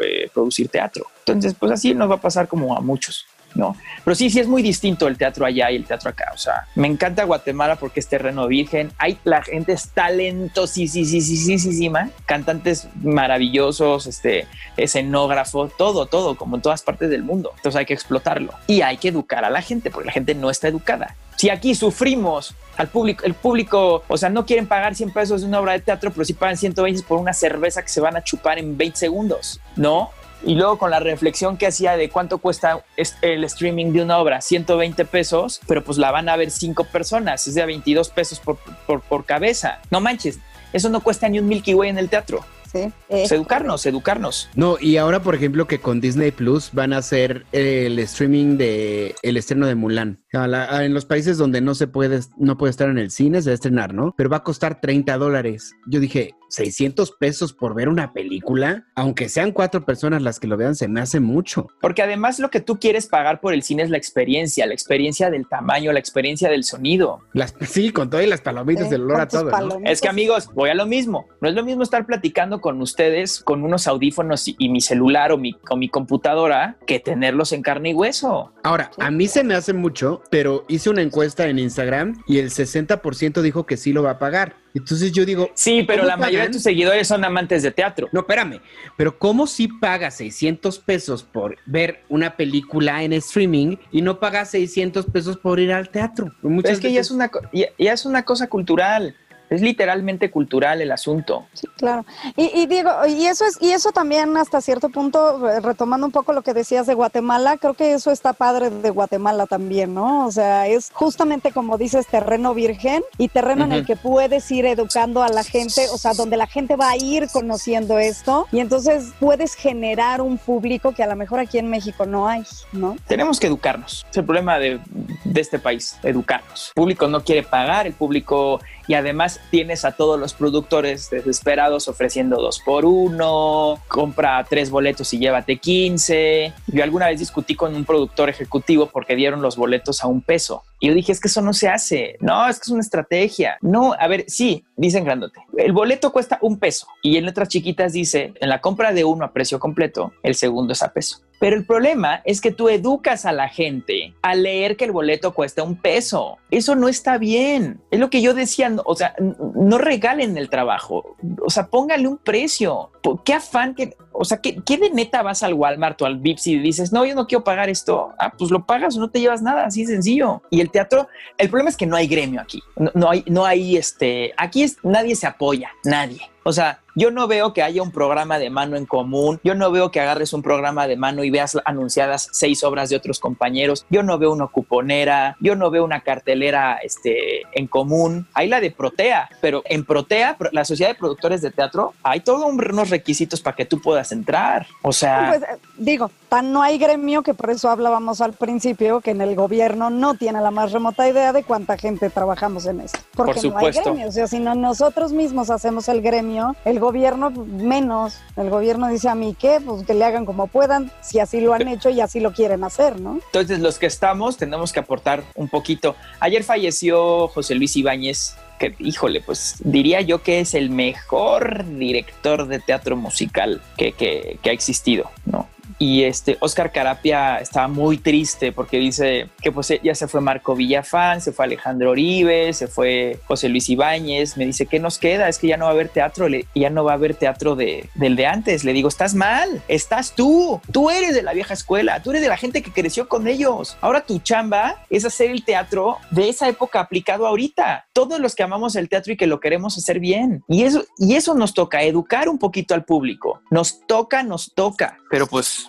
eh, producir teatro. Entonces, pues así nos va a pasar como a muchos. ¿No? Pero sí, sí es muy distinto el teatro allá y el teatro acá. O sea, me encanta Guatemala porque es terreno virgen. Hay la gente es talentosísima, cantantes maravillosos, este escenógrafo, todo, todo, como en todas partes del mundo. Entonces hay que explotarlo y hay que educar a la gente porque la gente no está educada. Si aquí sufrimos al público, el público, o sea, no quieren pagar 100 pesos de una obra de teatro, pero sí pagan 120 por una cerveza que se van a chupar en 20 segundos, ¿no? Y luego con la reflexión que hacía de cuánto cuesta es- el streaming de una obra, 120 pesos, pero pues la van a ver cinco personas, es de a 22 pesos por, por, por cabeza. No manches, eso no cuesta ni un Milky Way en el teatro. Sí. Eh, educarnos, educarnos. No, y ahora, por ejemplo, que con Disney Plus van a hacer el streaming de el estreno de Mulan. A la- a- en los países donde no se puede, no puede estar en el cine, se va a estrenar, ¿no? Pero va a costar 30 dólares. Yo dije, 600 pesos por ver una película, aunque sean cuatro personas las que lo vean, se me hace mucho. Porque además lo que tú quieres pagar por el cine es la experiencia, la experiencia del tamaño, la experiencia del sonido. Las, sí, con todas las palomitas, Sí, el olor a todo. Es que amigos, voy a lo mismo. No es lo mismo estar platicando con ustedes con unos audífonos y, y mi celular o mi, o mi computadora que tenerlos en carne y hueso. Ahora, a mí se me hace mucho, pero hice una encuesta en Instagram y el 60% dijo que sí lo va a pagar. Entonces yo digo, Sí, pero ¿Cómo la mayoría de tus seguidores son amantes de teatro. No, espérame. Pero ¿cómo si pagas 600 pesos por ver una película en streaming y no pagas 600 pesos por ir al teatro? Muchas es que ya es, una, co- ya, ya es una cosa cultural. Es literalmente cultural el asunto. Sí, claro. Y, y digo, y eso es, y eso también hasta cierto punto, eh, retomando un poco lo que decías de Guatemala, creo que eso está padre de Guatemala también, ¿no? O sea, es justamente como dices, terreno virgen y terreno en el que puedes ir educando a la gente, o sea, donde la gente va a ir conociendo esto, y entonces puedes generar un público que a lo mejor aquí en México no hay, ¿no? Tenemos que educarnos. Es el problema de, de este país, educarnos. El público no quiere pagar, el público... Y además tienes a todos los productores desesperados ofreciendo dos por uno, compra tres boletos y llévate 15. Yo alguna vez discutí con un productor ejecutivo porque dieron los boletos a un peso. Y yo dije, es que eso no se hace. No, es que es una estrategia. No, a ver, sí, dicen grandote. El boleto cuesta un peso y en letras chiquitas dice, en la compra de uno a precio completo, el segundo es a peso. Pero el problema es que tú educas a la gente a leer que el boleto cuesta un peso. Eso no está bien. Es lo que yo decía, o sea, no regalen el trabajo. O sea, póngale un precio. ¿Qué afán que, o sea, ¿qué, qué de neta vas al Walmart o al Vips y dices, no, yo no quiero pagar esto? Ah, pues lo pagas o no te llevas nada, así sencillo. Y el teatro, el problema es que no hay gremio aquí. No, hay, no hay este, aquí es, nadie se apoya, nadie. O sea, yo no veo que haya un programa de mano en común. Yo no veo que agarres un programa de mano y veas anunciadas seis obras de otros compañeros. Yo no veo una cuponera. Yo no veo una cartelera este, en común. Hay la de Protea, pero en Protea, pro- la Sociedad de Productores de Teatro, hay todos unos requisitos para que tú puedas entrar. O sea, Pues eh, digo, tan no hay gremio que por eso hablábamos al principio que en el gobierno no tiene la más remota idea de cuánta gente trabajamos en esto. Porque Por no hay supuesto. gremio. O sea, si no nosotros mismos hacemos el gremio, el gobierno menos. El gobierno dice a mí que, pues que le hagan como puedan, si así lo han hecho y así lo quieren hacer, ¿no? Entonces, los que estamos tenemos que aportar un poquito. Ayer falleció José Luis Ibáñez, que, híjole, pues diría yo que es el mejor director de teatro musical que, que- que ha existido, ¿no? Y este Oscar Carapia estaba muy triste porque dice que pues ya se fue Marco Villafán, se fue Alejandro Oribe, se fue José Luis Ibáñez. Me dice, ¿qué nos queda? Es que ya no va a haber teatro, ya no va a haber teatro de, del de antes. Le digo, estás mal, estás tú, tú eres de la vieja escuela, tú eres de la gente que creció con ellos. Ahora tu chamba es hacer el teatro de esa época aplicado ahorita. Todos los que amamos el teatro y que lo queremos hacer bien. Y eso, y eso nos toca, educar un poquito al público. Nos toca, nos toca. Pero pues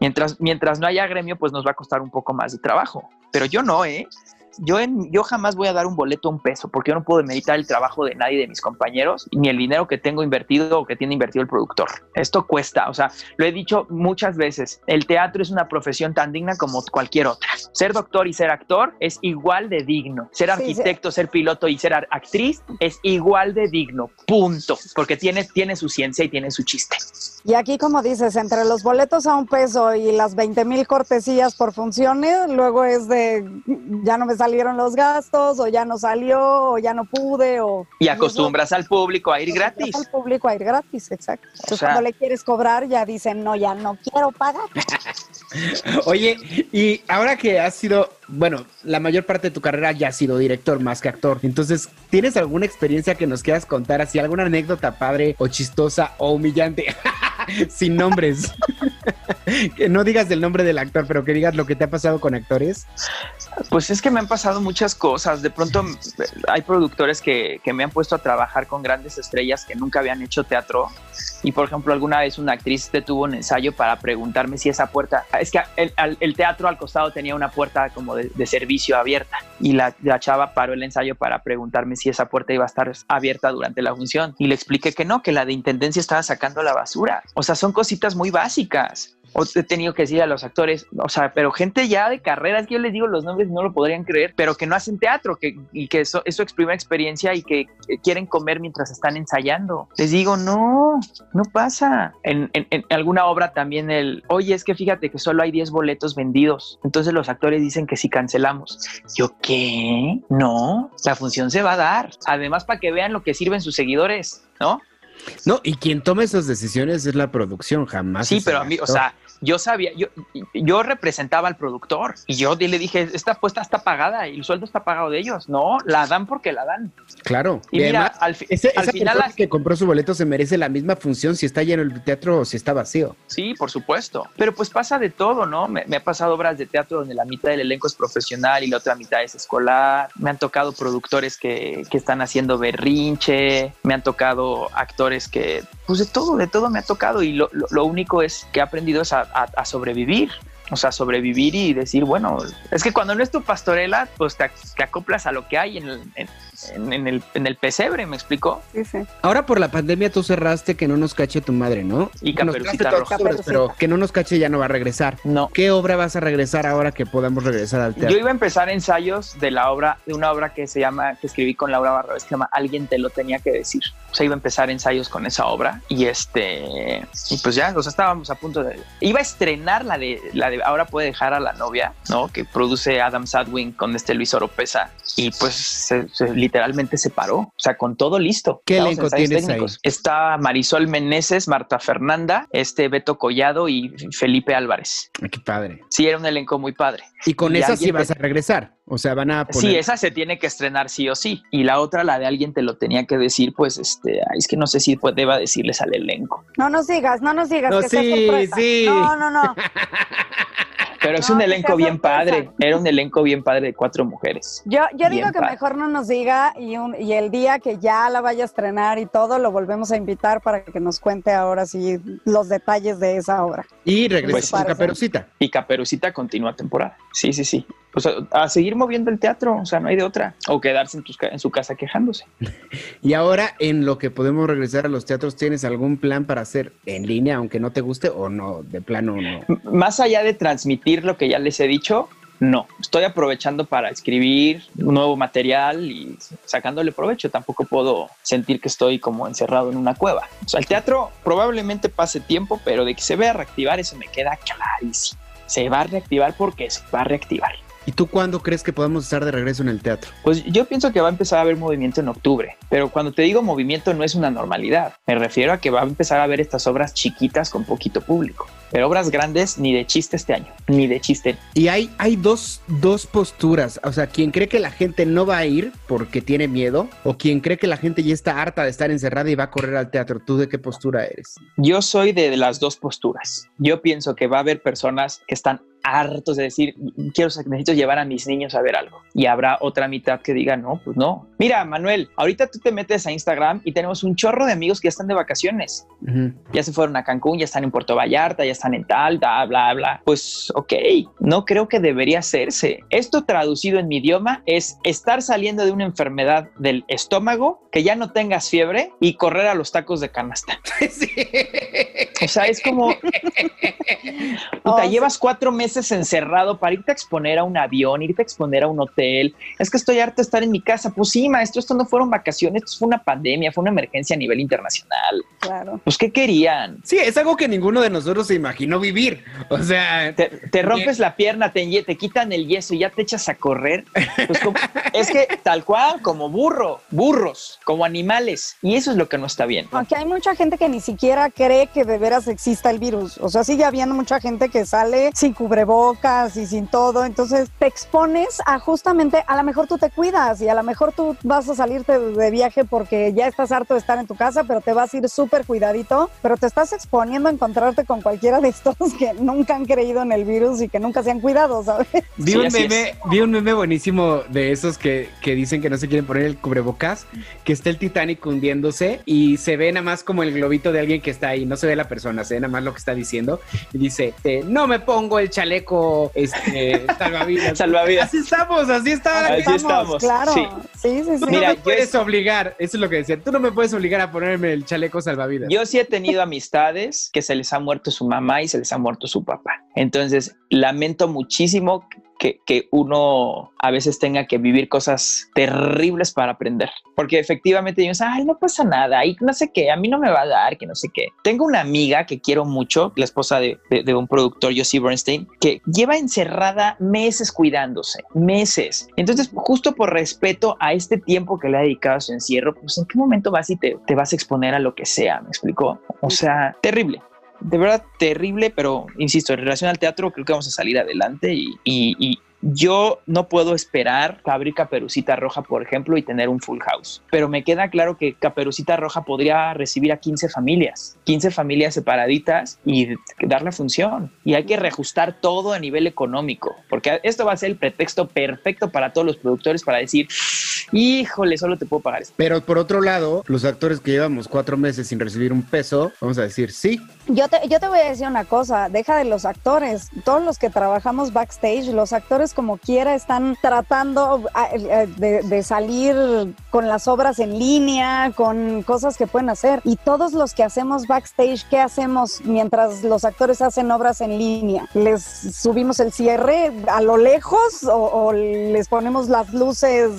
mientras, mientras no haya gremio, pues nos va a costar un poco más de trabajo. Pero yo no, ¿eh? Yo, en, yo jamás voy a dar un boleto a un peso porque yo no puedo meditar el trabajo de nadie de mis compañeros ni el dinero que tengo invertido o que tiene invertido el productor. Esto cuesta, o sea, lo he dicho muchas veces, el teatro es una profesión tan digna como cualquier otra. Ser doctor y ser actor es igual de digno. Ser Sí, arquitecto, ser piloto y ser actriz es igual de digno, punto, porque tiene, tiene su ciencia y tiene su chiste. Y aquí, como dices, entre los boletos a un peso y las 20 mil cortesías por funciones, luego es de ya no me salieron los gastos, o ya no salió, o ya no pude, o. Y acostumbras al público a ir gratis. Al público a ir gratis, exacto. Entonces, sea- cuando le quieres cobrar, ya dicen, no, ya no quiero pagar. Oye, y ahora que has sido, bueno, la mayor parte de tu carrera ya has sido director más que actor. Entonces, ¿tienes alguna experiencia que nos quieras contar? Así, alguna anécdota padre o chistosa o humillante? Sin nombres. que no digas el nombre del actor, pero que digas lo que te ha pasado con actores. Pues es que me han pasado muchas cosas. De pronto hay productores que, que me han puesto a trabajar con grandes estrellas que nunca habían hecho teatro. Y por ejemplo, alguna vez una actriz detuvo un ensayo para preguntarme si esa puerta, es que el, teatro al costado tenía una puerta como de, de servicio abierta. Y la, la chava paró el ensayo para preguntarme si esa puerta iba a estar abierta durante la función. Y le expliqué que no, que la de intendencia estaba sacando la basura. O sea, son cositas muy básicas. O he tenido que decir a los actores, o sea, pero gente ya de carreras que yo les digo los nombres no lo podrían creer, pero que no hacen teatro, que, y que eso, eso es primera experiencia y que quieren comer mientras están ensayando. Les digo, no, no pasa. En, en- en alguna obra también el, oye, es que fíjate que solo hay 10 boletos vendidos. Entonces los actores dicen que si cancelamos. Yo, ¿qué? No, la función se va a dar. Además, para que vean lo que sirven sus seguidores, ¿no? No, y quien toma esas decisiones es la producción, jamás. Sí, pero a mí, o sea, yo sabía, yo, yo representaba al productor y yo le dije, esta apuesta está pagada y el sueldo está pagado de ellos. No, la dan porque la dan. Claro. Y, mira, además, al, fi- ese, al esa final, persona que compró su boleto se merece la misma función si está lleno el teatro o si está vacío. sí, por supuesto. Pero pues pasa de todo, ¿no? Me, me ha pasado obras de teatro donde la mitad del elenco es profesional y la otra mitad es escolar. Me han tocado productores que, que están haciendo berrinche. Me han tocado actores que, pues de todo, de todo me ha tocado. Y lo, lo- único es que he aprendido es a, sobrevivir. O sea, sobrevivir y decir, bueno, es que cuando no es tu pastorela, pues te, te acoplas a lo que hay en en, en- en el, en el pesebre, ¿me explico? Sí, sí. Ahora por la pandemia tú cerraste que no nos cache tu madre, ¿no? Y Caperucita Roja. pero que no nos cache ya no va a regresar. No. ¿Qué obra vas a regresar ahora que podamos regresar al Yo teatro? iba a empezar ensayos de la obra, de una obra que se llama, que escribí con Laura Barrabés, que se llama Alguien te lo tenía que decir. O sea, iba a empezar ensayos con esa obra y este, y pues ya, o sea, estábamos a punto de, iba a estrenar la de, la de Ahora puede dejar a la novia, ¿no? Que produce Adam Sadwin con este Luis Oropesa y pues se- se- literalmente se paró, o sea, con todo listo. ¿Qué elenco tienes técnicos. Está Marisol Meneses, Marta Fernanda, este Beto Collado y Felipe Álvarez. Ay, Qué padre. Sí, era un elenco muy padre. Y con Y esa sí vas a regresar. O sea, van a poner. Sí, esa se tiene que estrenar sí o sí. Y la otra, la de alguien te lo tenía que decir, pues, este, ay, es que no sé si pues, deba decirles al elenco. No nos digas, no nos digas No, que sea sí, sorpresa. sí. No, no, no. Pero es No, un elenco sea bien sorpresa. padre. Era un elenco bien padre de cuatro mujeres. Yo, yo digo que padre. mejor no nos diga y, un- y el día que ya la vaya a estrenar y todo, lo volvemos a invitar para que nos cuente ahora sí los detalles de esa obra. Y regresas Pues. Caperucita. Y Caperucita continúa temporada. Sí, sí, sí. Pues a, a seguir moviendo el teatro, o sea, no hay de otra. O quedarse en, tus en su casa quejándose. Y ahora, en lo que podemos regresar a los teatros, ¿tienes algún plan para hacer en línea, aunque no te guste o no? De plano, no. M- Más allá de transmitir lo que ya les he dicho, no. Estoy aprovechando para escribir un nuevo material y sacándole provecho. Tampoco puedo sentir que estoy como encerrado en una cueva. O sea, el teatro probablemente pase tiempo, pero de que se vea reactivar, eso me queda clarísimo. Se va a reactivar porque se va a reactivar. ¿Y tú cuándo crees que podamos estar de regreso en el teatro? Pues yo pienso que va a empezar a haber movimiento en octubre, pero cuando te digo movimiento no es una normalidad. Me refiero a que va a empezar a haber estas obras chiquitas con poquito público, pero obras grandes ni de chiste este año, ni de chiste. Y hay, hay dos, dos posturas. O sea, quien cree que la gente no va a ir porque tiene miedo, o quien cree que la gente ya está harta de estar encerrada y va a correr al teatro. ¿Tú de qué postura eres? Yo soy de las dos posturas. Yo pienso que va a haber personas que están hartos de decir, quiero, necesito llevar a mis niños a ver algo. Y habrá otra mitad que diga, no, pues no. Mira, Manuel, ahorita tú te metes a Instagram y tenemos un chorro de amigos que ya están de vacaciones. Ujú. ya se fueron a Cancún, ya están en Puerto Vallarta, ya están en tal, bla, bla, bla. Pues ok, no creo que debería hacerse. Esto traducido en mi idioma es estar saliendo de una enfermedad del estómago, que ya no tengas fiebre y correr a los tacos de canasta. O sea, es como... Puta, Oh, llevas cuatro meses encerrado para irte a exponer a un avión, irte a exponer a un hotel. Es que estoy harto de estar en mi casa. Pues sí, maestro, esto no fueron vacaciones, esto fue una pandemia, fue una emergencia a nivel internacional. Claro. Pues, ¿qué querían? Sí, es algo que ninguno de nosotros se imaginó vivir. O sea, te, te rompes la pierna, te, quitan el yeso y ya te echas a correr. Pues como- es que tal cual, como burro, burros, como animales. Y eso es lo que no está bien. Aunque hay mucha gente que ni siquiera cree que de veras exista el virus. O sea, sigue habiendo mucha gente que sale sin cubrebocas y sin todo. Entonces te expones a justamente, a lo mejor tú te cuidas y a lo mejor tú vas a salirte de viaje porque ya estás harto de estar en tu casa, pero te vas a ir súper cuidadito. Pero te estás exponiendo a encontrarte con cualquiera de estos que nunca han creído en el virus y que nunca se han cuidado, ¿sabes? vi, Sí, un meme, vi un meme buenísimo de esos que, que dicen que no se quieren poner el cubrebocas, que está el Titanic hundiéndose y se ve nada más como el globito de alguien que está ahí, no se ve la persona, se ve nada más lo que está diciendo y dice, eh, no me pongo el chaleco este, salvavidas. Salvavidas. Así estamos, así está. Así estamos, Claro. sí. Sí, sí, sí. Tú Mira, no yo me puedes es- obligar, eso es lo que decía, tú no me puedes obligar a ponerme el chaleco salvavidas. Yo sí he tenido amistades que se les ha muerto su mamá y se les ha muerto su papá. Entonces, lamento muchísimo que, uno a veces tenga que vivir cosas terribles para aprender. Porque efectivamente dices, ay, no pasa nada, y no sé qué, a mí no me va a dar, que no sé qué. Tengo una amiga que quiero mucho, la esposa de, de- de un productor, Josie Bernstein, que lleva encerrada meses cuidándose, meses. Entonces, justo por respeto a este tiempo que le ha dedicado a su encierro, pues en qué momento vas y te, te vas a exponer a lo que sea, ¿me explicó? O sea, terrible. De verdad, terrible, pero insisto, en relación al teatro, creo que vamos a salir adelante y, y- y yo no puedo esperar abrir Caperucita Roja, por ejemplo, y tener un full house. Pero me queda claro que Caperucita Roja podría recibir a 15 familias, 15 familias separaditas y dar la función. Y hay que reajustar todo a nivel económico, porque esto va a ser el pretexto perfecto para todos los productores para decir, híjole, solo te puedo pagar esto. Pero por otro lado, los actores que llevamos cuatro meses sin recibir un peso, vamos a decir sí. Yo te, yo te voy a decir una cosa, deja de los actores, todos los que trabajamos backstage, los actores como quiera están tratando de, de salir con las obras en línea, con cosas que pueden hacer. Y todos los que hacemos backstage, ¿qué hacemos mientras los actores hacen obras en línea? ¿Les subimos el cierre a lo lejos o, o les ponemos las luces?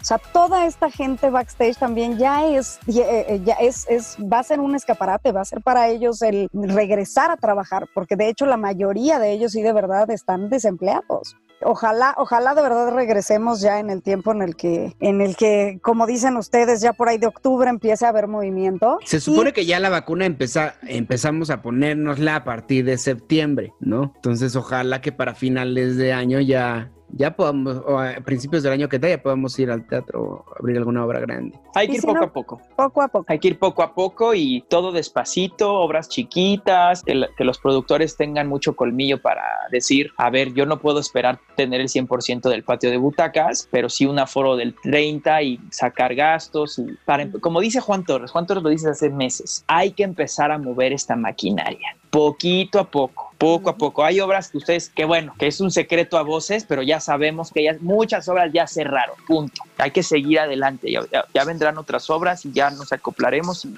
o sea, toda esta gente backstage también ya es, ya, eh, es, es, va a ser un escaparate, va a ser para ellos el regresar a trabajar, porque de hecho la mayoría de ellos sí de verdad están desempleados. Ojalá, ojalá de verdad regresemos ya en el tiempo en el que, en el que, como dicen ustedes, ya por ahí de octubre empiece a haber movimiento. Se supone que ya la vacuna empeza- empezamos a ponérnosla a partir de septiembre, ¿no? Entonces, ojalá que para finales de año ya, ya podamos, o a principios del año que está, ya podamos ir al teatro, abrir alguna obra grande. Hay que ir si poco no- a poco. Poco a poco. Hay que ir poco a poco y todo despacito, obras chiquitas, que, la- que los productores tengan mucho colmillo para decir, a ver, yo no puedo esperar tener el 100% del patio de butacas, pero sí un aforo del 30 y sacar gastos. Y para, em- como dice Juan Torres, Juan Torres lo dice hace meses, hay que empezar a mover esta maquinaria, poquito a poco. Poco a poco. Hay obras que ustedes, que bueno, que es un secreto a voces, pero ya sabemos que ya muchas obras ya cerraron. Punto. Hay que seguir adelante. Ya, ya- ya vendrán otras obras y ya nos acoplaremos y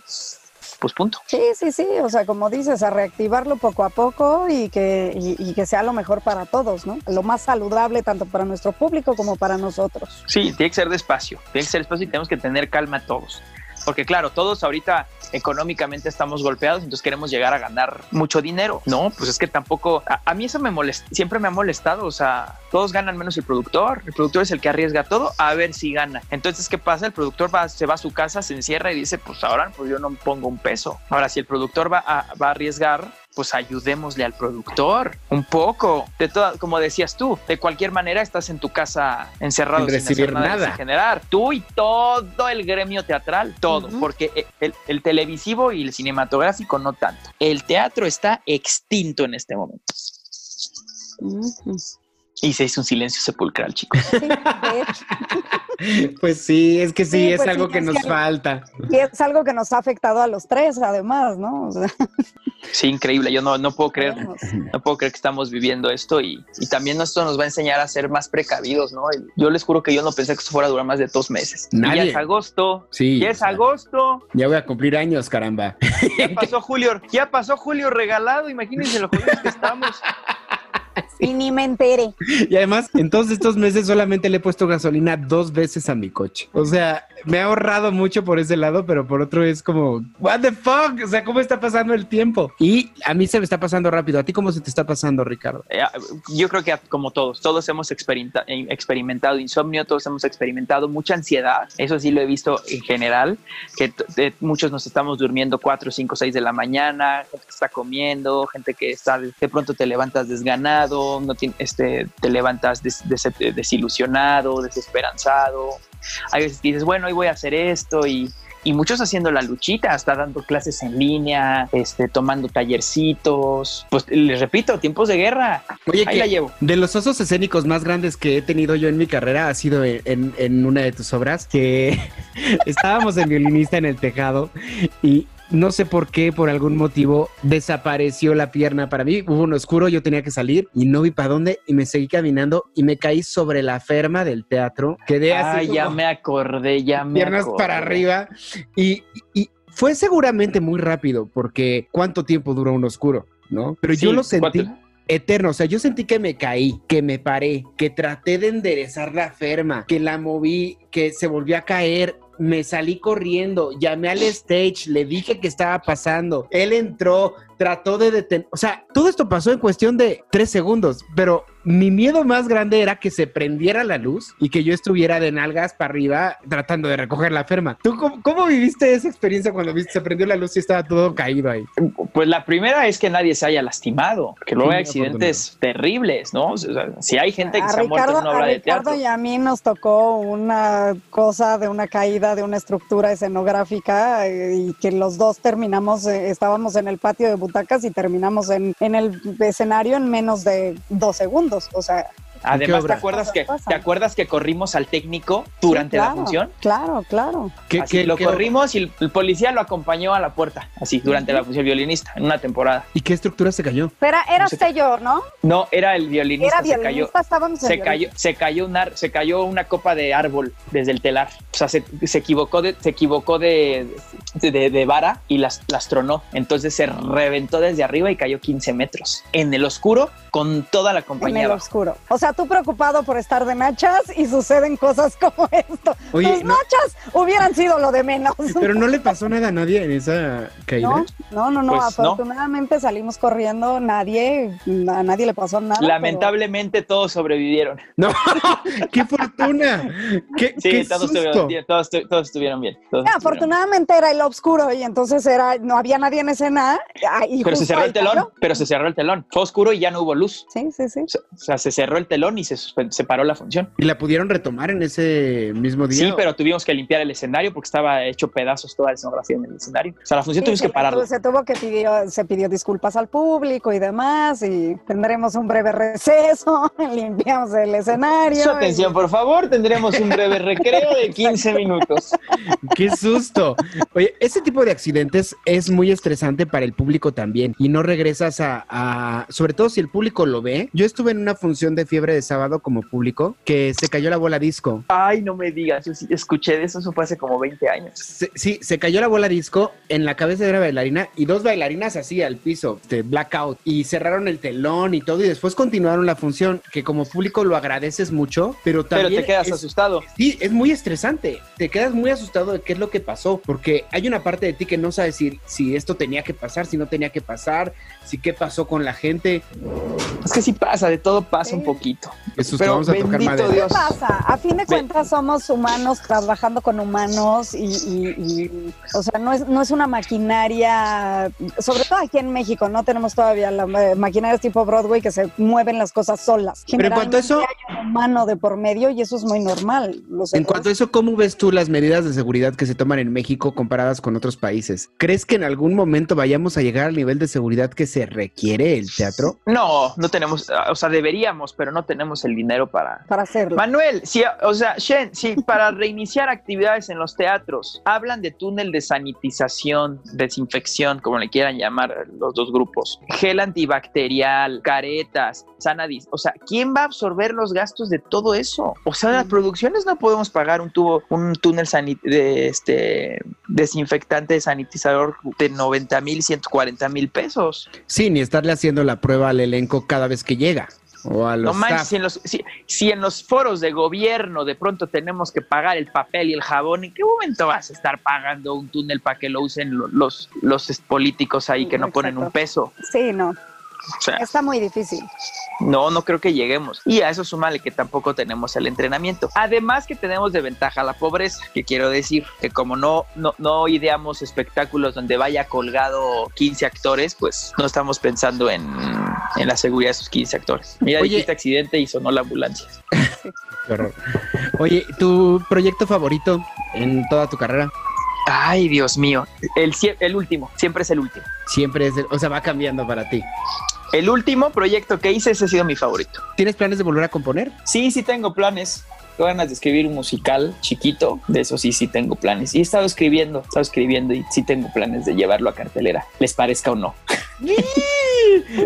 pues punto. Sí, sí, sí, o sea, como dices, a reactivarlo poco a poco y que, y, y que sea lo mejor para todos, ¿no? Lo más saludable tanto para nuestro público como para nosotros. Sí, tiene que ser despacio. Tiene que ser despacio y tenemos que tener calma todos. Porque claro, todos ahorita económicamente estamos golpeados, entonces queremos llegar a ganar mucho dinero. No, pues es que tampoco, a, mí eso me molesta, siempre me ha molestado, o sea, todos ganan menos el productor, el productor es el que arriesga todo a ver si gana. Entonces, ¿qué pasa? El productor va, se va a su casa, se encierra y dice, pues ahora pues yo no pongo un peso. Ahora, si el productor va a arriesgar, pues ayudémosle al productor un poco. De toda, como decías tú, de cualquier manera estás en tu casa encerrado Sin recibir hacer nada. sin generar. Tú y todo el gremio teatral, todo, porque el, el televisivo y el cinematográfico no tanto. El teatro está extinto en este momento. Y se hizo un silencio sepulcral, chicos. Sí. Pues sí, es que sí, Sí, es pues algo sí, que es nos que- falta. Y es algo que nos ha afectado a los tres, además, ¿no? O sea, Sí, increíble. Yo no, no puedo creer, no puedo creer que estamos viviendo esto y, y también esto nos va a enseñar a ser más precavidos, ¿no? Y Yo les juro que yo no pensé que esto fuera a durar más de dos meses. Y Nadie. ya es agosto. Sí. Ya es agosto. Ya voy a cumplir años, caramba. Ya pasó Julio. Ya pasó Julio regalado. Imagínense lo jodidos que estamos. Y ni me enteré. Y además, en todos estos meses solamente le he puesto gasolina dos veces a mi coche. O sea, me ha ahorrado mucho por ese lado, pero por otro es como, what the fuck? O sea, ¿cómo está pasando el tiempo? Y a mí se me está pasando rápido. ¿A ti cómo se te está pasando, Ricardo? Eh, Yo creo que como todos, todos hemos experimenta- eh, experimentado insomnio, todos hemos experimentado mucha ansiedad. Eso sí lo he visto en general, que de- muchos nos estamos durmiendo 4, 5, 6 de la mañana, gente que está comiendo, gente que está de pronto te levantas desganado, no tiene- este, te levantas des- des- desilusionado, desesperanzado. Hay veces que dices, bueno, hoy voy a hacer esto y y muchos haciendo la luchita, hasta dando clases en línea, este, tomando tallercitos. Pues les repito, tiempos de guerra. Oye, Ahí que la llevo. de los osos escénicos más grandes que he tenido yo en mi carrera ha sido en, en- en una de tus obras, que estábamos en violinista en el tejado y no sé por qué, por algún motivo, desapareció la pierna para mí. Hubo un oscuro, yo tenía que salir y no vi para dónde y me seguí caminando y me caí sobre la ferma del teatro. Quedé Ah, así ya me acordé, ya me piernas acordé. para arriba y, y fue seguramente muy rápido porque ¿cuánto tiempo duró un oscuro? ¿No? Pero yo lo sentí cuatro. eterno. O sea, yo sentí que me caí, que me paré, que traté de enderezar la ferma, que la moví, que se volvió a caer. Me salí corriendo, llamé al stage, le dije que estaba pasando. Él entró, trató de detener. O sea, todo esto pasó en cuestión de tres segundos, pero mi miedo más grande era que se prendiera la luz y que yo estuviera de nalgas para arriba tratando de recoger la ferma. ¿Tú cómo, cómo viviste esa experiencia cuando viste, se prendió la luz y estaba todo caído ahí? Pues la primera es que nadie se haya lastimado, que luego Sí, hay accidentes terribles, ¿no? O sea, si hay gente que A se ha muerto en Ricardo, una a de Ricardo teatro. y a mí nos tocó una cosa de una caída de una estructura escenográfica eh, y que los dos terminamos, eh, estábamos en el patio de butacas y terminamos en, en el escenario en menos de dos segundos. O sea, Además, ¿te acuerdas, que. ¿te acuerdas que corrimos al técnico durante sí, la claro, función? Claro, claro. ¿Qué, Así qué- lo qué- corrimos y el, el policía lo acompañó a la puerta, así, durante la función violinista, en una temporada. ¿Y qué estructura se cayó? Pero era No sé yo, ¿no? No, era el violinista, Era se cayó. estábamos en Se cayó, se cayó una, se cayó una copa de árbol desde el telar. O sea, se, se equivocó de, se equivocó de, de, de- de vara y las, las tronó. Entonces se reventó desde arriba y cayó 15 metros. En el oscuro, con toda la En compañía. el abajo. oscuro. O sea, sea, tú preocupado por estar de nachas y suceden cosas como esto. Oye, Tus no- nachas hubieran sido lo de menos. Pero no le pasó nada a nadie en esa caída. No, no, no, no. Pues, no. afortunadamente salimos corriendo, nadie, a nadie le pasó nada. pero- Lamentablemente todos sobrevivieron. No, qué fortuna. Qué, Sí, qué todos, susto. estuvieron bien, todos, estu- todos estuvieron bien. todos estuvieron afortunadamente era el oscuro y entonces era, no había nadie en escena. ah, y. Pero se cerró el telón, pero se cerró el telón. Fue oscuro y ya no hubo luz. Sí, sí, sí. O sea, se cerró el telón y se, se paró la función. ¿Y la pudieron retomar en ese mismo día? Sí, pero tuvimos que limpiar el escenario porque estaba hecho pedazos toda la escenografía en el escenario. O sea, la función Sí, tuvimos que pararla. Se tuvo que pidió, se pidió disculpas al público y demás, y tendremos un breve receso, limpiamos el escenario. Su atención, por favor, tendremos un breve recreo de 15 minutos. ¡Qué susto! Oye, ese tipo de accidentes es muy estresante para el público también y no regresas a, a- sobre todo si el público lo ve. Yo estuve en una función de fiebre de sábado como público que se cayó la bola disco. Ay, no me digas, yo sí escuché de eso, eso fue hace como 20 años. Se- sí, se cayó la bola disco en la cabeza de una bailarina y dos bailarinas así al piso, de blackout, y cerraron el telón y todo, y después continuaron la función, que como público lo agradeces mucho, pero Pero también. te quedas es- asustado. Sí, es muy estresante. Te quedas muy asustado de qué es lo que pasó, porque hay una parte de ti que no sabe si, si esto tenía que pasar, si no tenía que pasar, si qué pasó con la gente. Es que sí pasa, de todo pasa un poquito. Pero vamos a tocar madera. Dios. ¿Qué pasa? A fin de cuentas somos humanos trabajando con humanos y, y- y, o sea, no es, no es una maquinaria, sobre todo aquí en México, no tenemos todavía la eh, maquinaria tipo Broadway que se mueven las cosas solas. Pero en cuanto a eso- hay un humano de por medio y eso es muy normal. Los En cuanto a eso, ¿cómo ves tú las medidas de seguridad que se toman en México comparadas con otros países? ¿Crees que en algún momento vayamos a llegar al nivel de seguridad que se requiere el teatro? No, no tenemos, o sea, deberíamos, pero no tenemos el dinero para, para hacerlo. Manuel, si, o sea, Shen, si para reiniciar actividades en los teatros hablan de túnel de sanitización, desinfección, como le quieran llamar los dos grupos, gel antibacterial, caretas, sana dis- o sea, ¿quién va a absorber los gastos de todo eso? O sea, las producciones no podemos pagar un tubo, un túnel de este desinfectante sanitizador de 90 mil, 140 mil pesos. Sí, ni estarle haciendo la prueba al elenco cada vez que llega. O a No manches, si en, los, si, si en los foros de gobierno de pronto tenemos que pagar el papel y el jabón, ¿en qué momento vas a estar pagando un túnel para que lo usen lo- los, los políticos ahí que no ponen un peso? Sí, no, O sea, está muy difícil. no, no creo que lleguemos. Y a eso súmale que tampoco tenemos el entrenamiento. Además que tenemos de ventaja la pobreza, que quiero decir que como no, no, no ideamos espectáculos donde vaya colgado 15 actores, pues no estamos pensando en, en la seguridad de esos 15 actores. Mira, Oye. dijiste accidente y sonó la ambulancia. Qué horror. Oye, ¿tu proyecto favorito en toda tu carrera? Ay, Dios mío. El, el último, siempre es el último. Siempre es, el- o sea, va cambiando para ti. El último proyecto que hice, ese ha sido mi favorito. ¿Tienes planes de volver a componer? Sí, sí tengo planes. Tengo ganas de escribir un musical chiquito. De eso sí, sí tengo planes. Y he estado escribiendo, he estado escribiendo y sí tengo planes de llevarlo a cartelera, les parezca o no.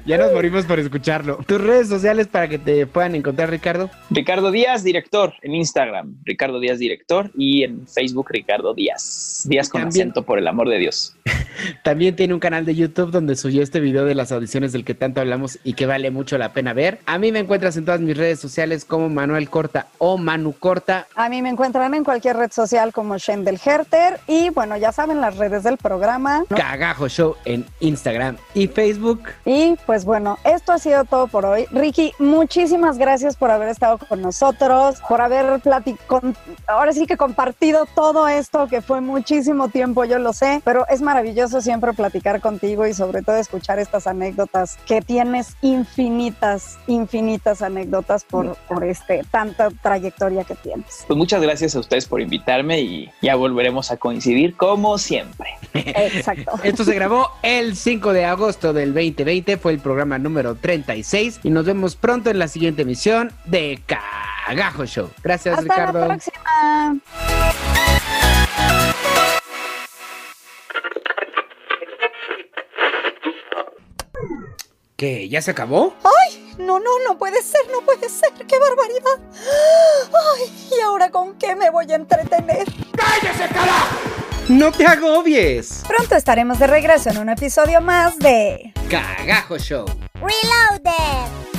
Ya nos morimos por escucharlo. Tus redes sociales para que te puedan encontrar, Ricardo. Ricardo Díaz, director, en Instagram, Ricardo Díaz, director, y en Facebook, Ricardo Díaz. Díaz con También. acento, por el amor de Dios. También tiene un canal de YouTube donde subió este video de las audiciones del que tanto hablamos y que vale mucho la pena ver. A mí me encuentras en todas mis redes sociales como Manuel Corta o Manu Corta. A mí me encuentran en cualquier red social como Shendel Herter y bueno, ya saben las redes del programa. ¿no? Cagajo Show en Instagram y Facebook. Y pues bueno, esto ha sido todo por hoy. Ricky, muchísimas gracias por haber estado con nosotros, por haber platicado, ahora sí que compartido todo esto que fue muchísimo tiempo, yo lo sé, pero es maravilloso siempre platicar contigo y sobre todo escuchar estas anécdotas que tienes infinitas, infinitas anécdotas por, por este tanta trayectoria que tienes. Pues muchas gracias a ustedes por invitarme y ya volveremos a coincidir como siempre. Exacto. Esto se grabó el 5 de agosto del 2020, fue el programa número 36 y nos vemos pronto en la siguiente emisión de Cagajo Show. Gracias, Hasta Ricardo. la próxima. ¿Qué? ¿Ya se acabó? No, no, no puede ser, no puede ser. ¡Qué barbaridad! Ay, ¿y ahora con qué me voy a entretener? ¡No te agobies! Pronto estaremos de regreso en un episodio más de Cagajo Show. Reloaded.